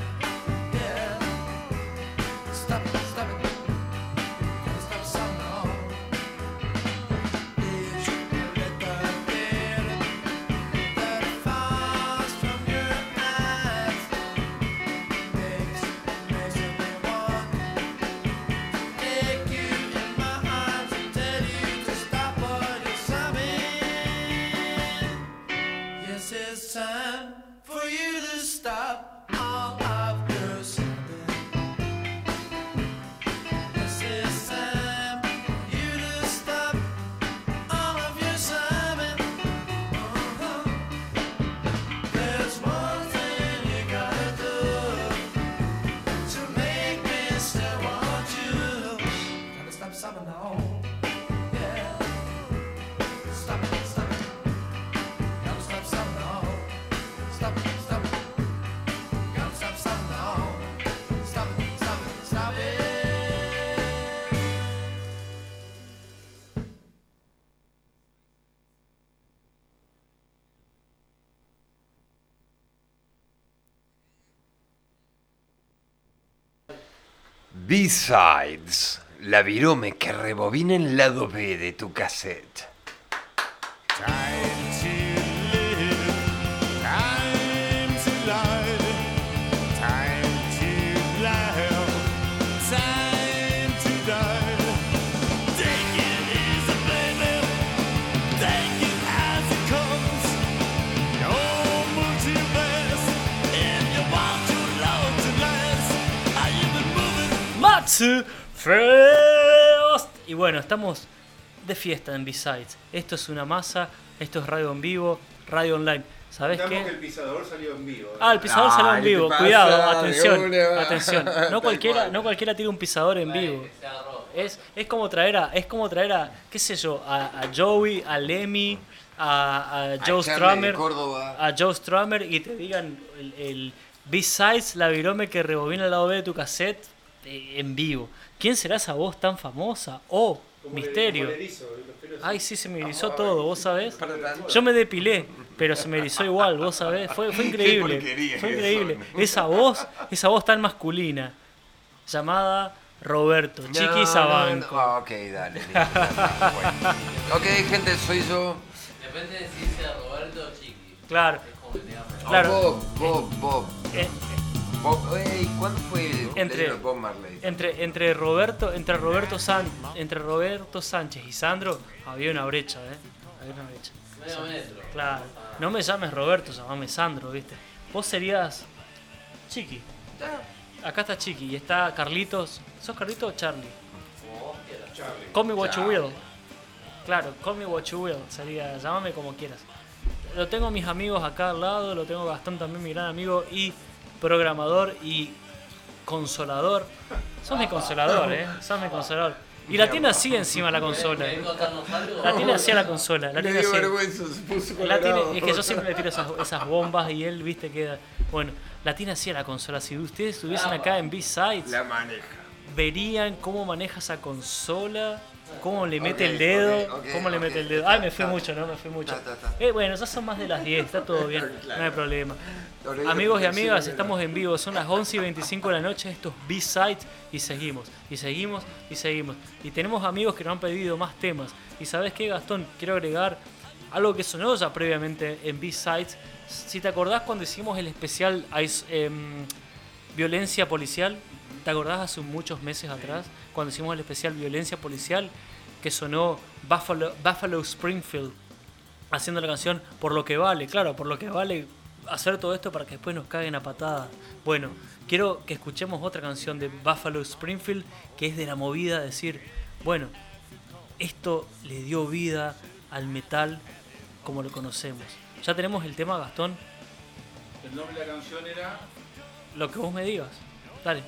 B-Sides, la virome que rebobina el lado B de tu cassette. Y bueno, estamos de fiesta en B-Sides. Esto es una masa, esto es radio en vivo, radio online. ¿Sabes Contamos que qué? el pisador salió en vivo. Ah, el pisador Ah, salió en ¿qué vivo. pasa, Cuidado, atención, atención. No cualquiera, cual. no cualquiera tira un pisador en vivo. Es, es como traer a, es como traer a, qué sé yo, a, a Joey, a Lemmy, a, a Joe Strummer, a Joe Strummer y te digan el, el B-Sides, la virome que rebobina el lado B de tu cassette eh, en vivo. ¿Quién será esa voz tan famosa? Oh, Como misterio. le erizo, Ay, sí, se me erizó todo, vos sabés. Yo me depilé, pero se me erizó igual, vos sabés. Fue, fue increíble. Fue eso, increíble. ¿no? Esa voz, esa voz tan masculina, llamada Roberto, No, Chiqui Sabanco. no. Ah, Ok, dale. bueno. Ok, gente, soy yo. Depende de si sea Roberto o Chiqui. Claro, llaman. Claro. Bob, Bob, Bob. eh, Bob. ¿cuándo fue el Entre- cumpleaños de Bob Marley? entre, entre Roberto, entre Roberto San, entre Roberto Sánchez y Sandro había una brecha, ¿eh? Había una brecha. Medio metro. Claro. No me llames Roberto, llamame Sandro, ¿viste? Vos serías Chiqui. Acá está Chiqui y está Carlitos. ¿Sos Carlitos o Charlie? Quieras. Call me what you will. Claro, call me what you will. Sería, llámame como quieras. Lo tengo a mis amigos acá al lado, lo tengo Gastón también, mi gran amigo y programador y consolador. Sos mi consolador, eh. Sos mi consolador. Y la tiene así encima la consola. La tiene así a la consola. La tiene así. vergüenza, se puso La tiene- es que yo siempre le tiro esas, esas bombas y él, viste, queda. Bueno, la tiene así a la consola. Si ustedes estuviesen acá en B-Sides, La maneja. verían cómo maneja esa consola, cómo le mete el dedo, ok, ok, cómo le mete el dedo. Ay, me fui mucho, ¿no? Me fui mucho. Eh, bueno, ya son más de las 10, está todo bien, no hay problema. Amigos y amigas, estamos en vivo, son las 11 y 25 de la noche, estos B-Sides, y seguimos, y seguimos, y seguimos. Y tenemos amigos que nos han pedido más temas. Y sabes qué, Gastón, quiero agregar algo que sonó ya previamente en B-Sides. Si te acordás cuando hicimos el especial Ice- em, Violencia Policial, ¿te acordás hace muchos meses atrás? Cuando hicimos el especial Violencia Policial, que sonó Buffalo, Buffalo Springfield haciendo la canción Por lo que vale, claro, por lo que vale hacer todo esto para que después nos caguen a patadas. Bueno, quiero que escuchemos otra canción de Buffalo Springfield que es de la movida, decir, bueno, esto le dio vida al metal como lo conocemos. Ya tenemos el tema, Gastón, El nombre de la canción era lo que vos me digas. Dale,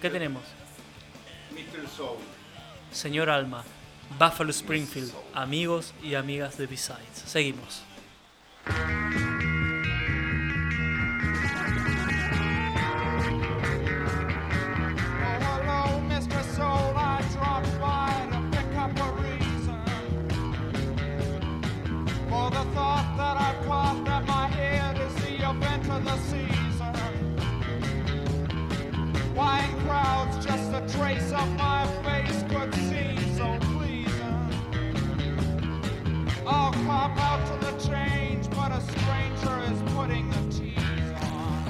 ¿qué tenemos? Mr. Soul. Señor Alma, Buffalo Springfield, amigos y amigas de B-Sides. Seguimos. For the thought that I've caught that my head is the event of the season. In crowds just a trace of my face could seem so pleasing. Uh, I'll cop out to the change, but a stranger is putting the tease on.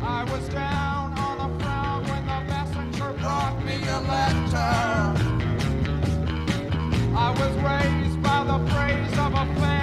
I was down on the ground when the messenger brought me a letter. I was raised by the praise of a fan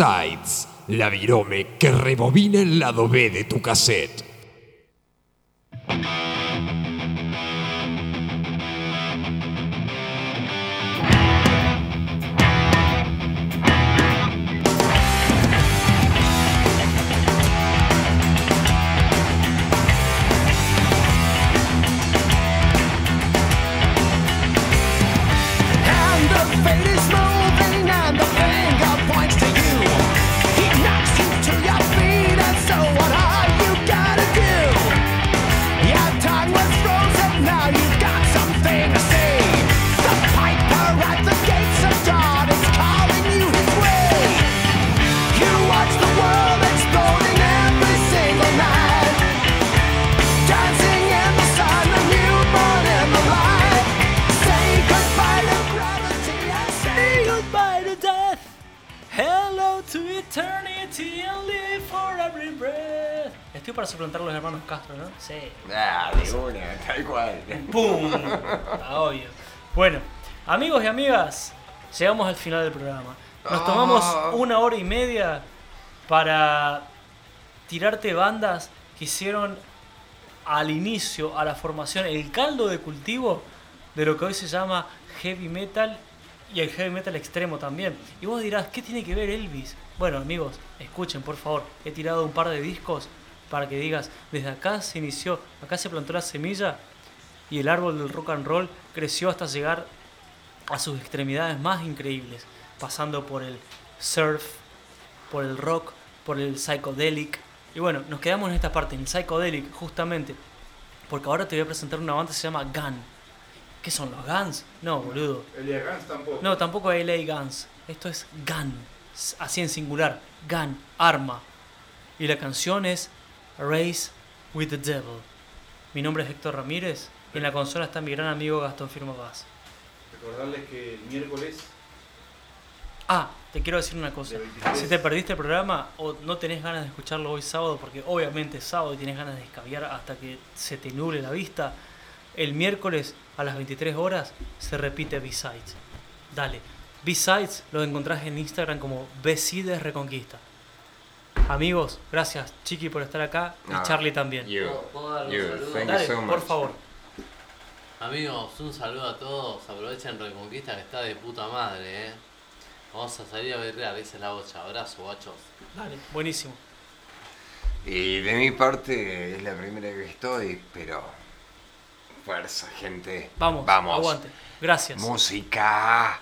B-Sides, la virome que rebobina el lado B de tu cassette. Eternity and live for every breath. Estoy para suplantar a los hermanos Castro, ¿no? Sí. Ah, de una, tal cual. ¡Pum! Ah, obvio. Bueno, amigos y amigas, llegamos al final del programa. Nos tomamos Ah. una hora y media para tirarte bandas que hicieron al inicio, a la formación, el caldo de cultivo de lo que hoy se llama heavy metal y el heavy metal extremo también. Y vos dirás, ¿qué tiene que ver Elvis? Bueno, amigos, escuchen, por favor. He tirado un par de discos para que digas, desde acá se inició, acá se plantó la semilla y el árbol del rock and roll creció hasta llegar a sus extremidades más increíbles, pasando por el surf, por el rock, por el psychedelic. Y bueno, nos quedamos en esta parte, en el psychedelic, justamente, porque ahora te voy a presentar una banda que se llama Gun. ¿Qué son los Guns? No, boludo. Elia Gans tampoco. No, tampoco hay LA Guns. Esto es Gun, así en singular. Gun, arma. Y la canción es Race with the Devil. Mi nombre es Héctor Ramírez y en la consola está mi gran amigo Gastón Firmo Paz. Recordarles que el miércoles Ah, te quiero decir una cosa. De 23. Si te perdiste el programa o no tenés ganas de escucharlo hoy sábado, porque obviamente es sábado y tienes ganas de escabiar hasta que se te nuble la vista, el miércoles a las 23 horas se repite B-Sides. Dale. B-Sides lo encontrás en Instagram como Besides Reconquista. Amigos, gracias Chiqui por estar acá y Ah, Charlie también. You, ¿Puedo dar un you, Dale, you so por favor. Amigos, un saludo a todos. Aprovechen Reconquista que está de puta madre, eh. Vamos a salir a berrear, es la bocha. Abrazo, guachos. Dale, buenísimo. Y de mi parte es la primera que estoy, pero fuerza, gente. Vamos, Vamos. aguante. Gracias. Música.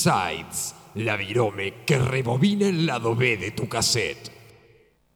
B-Sides, la virome que rebobina el lado B de tu cassette.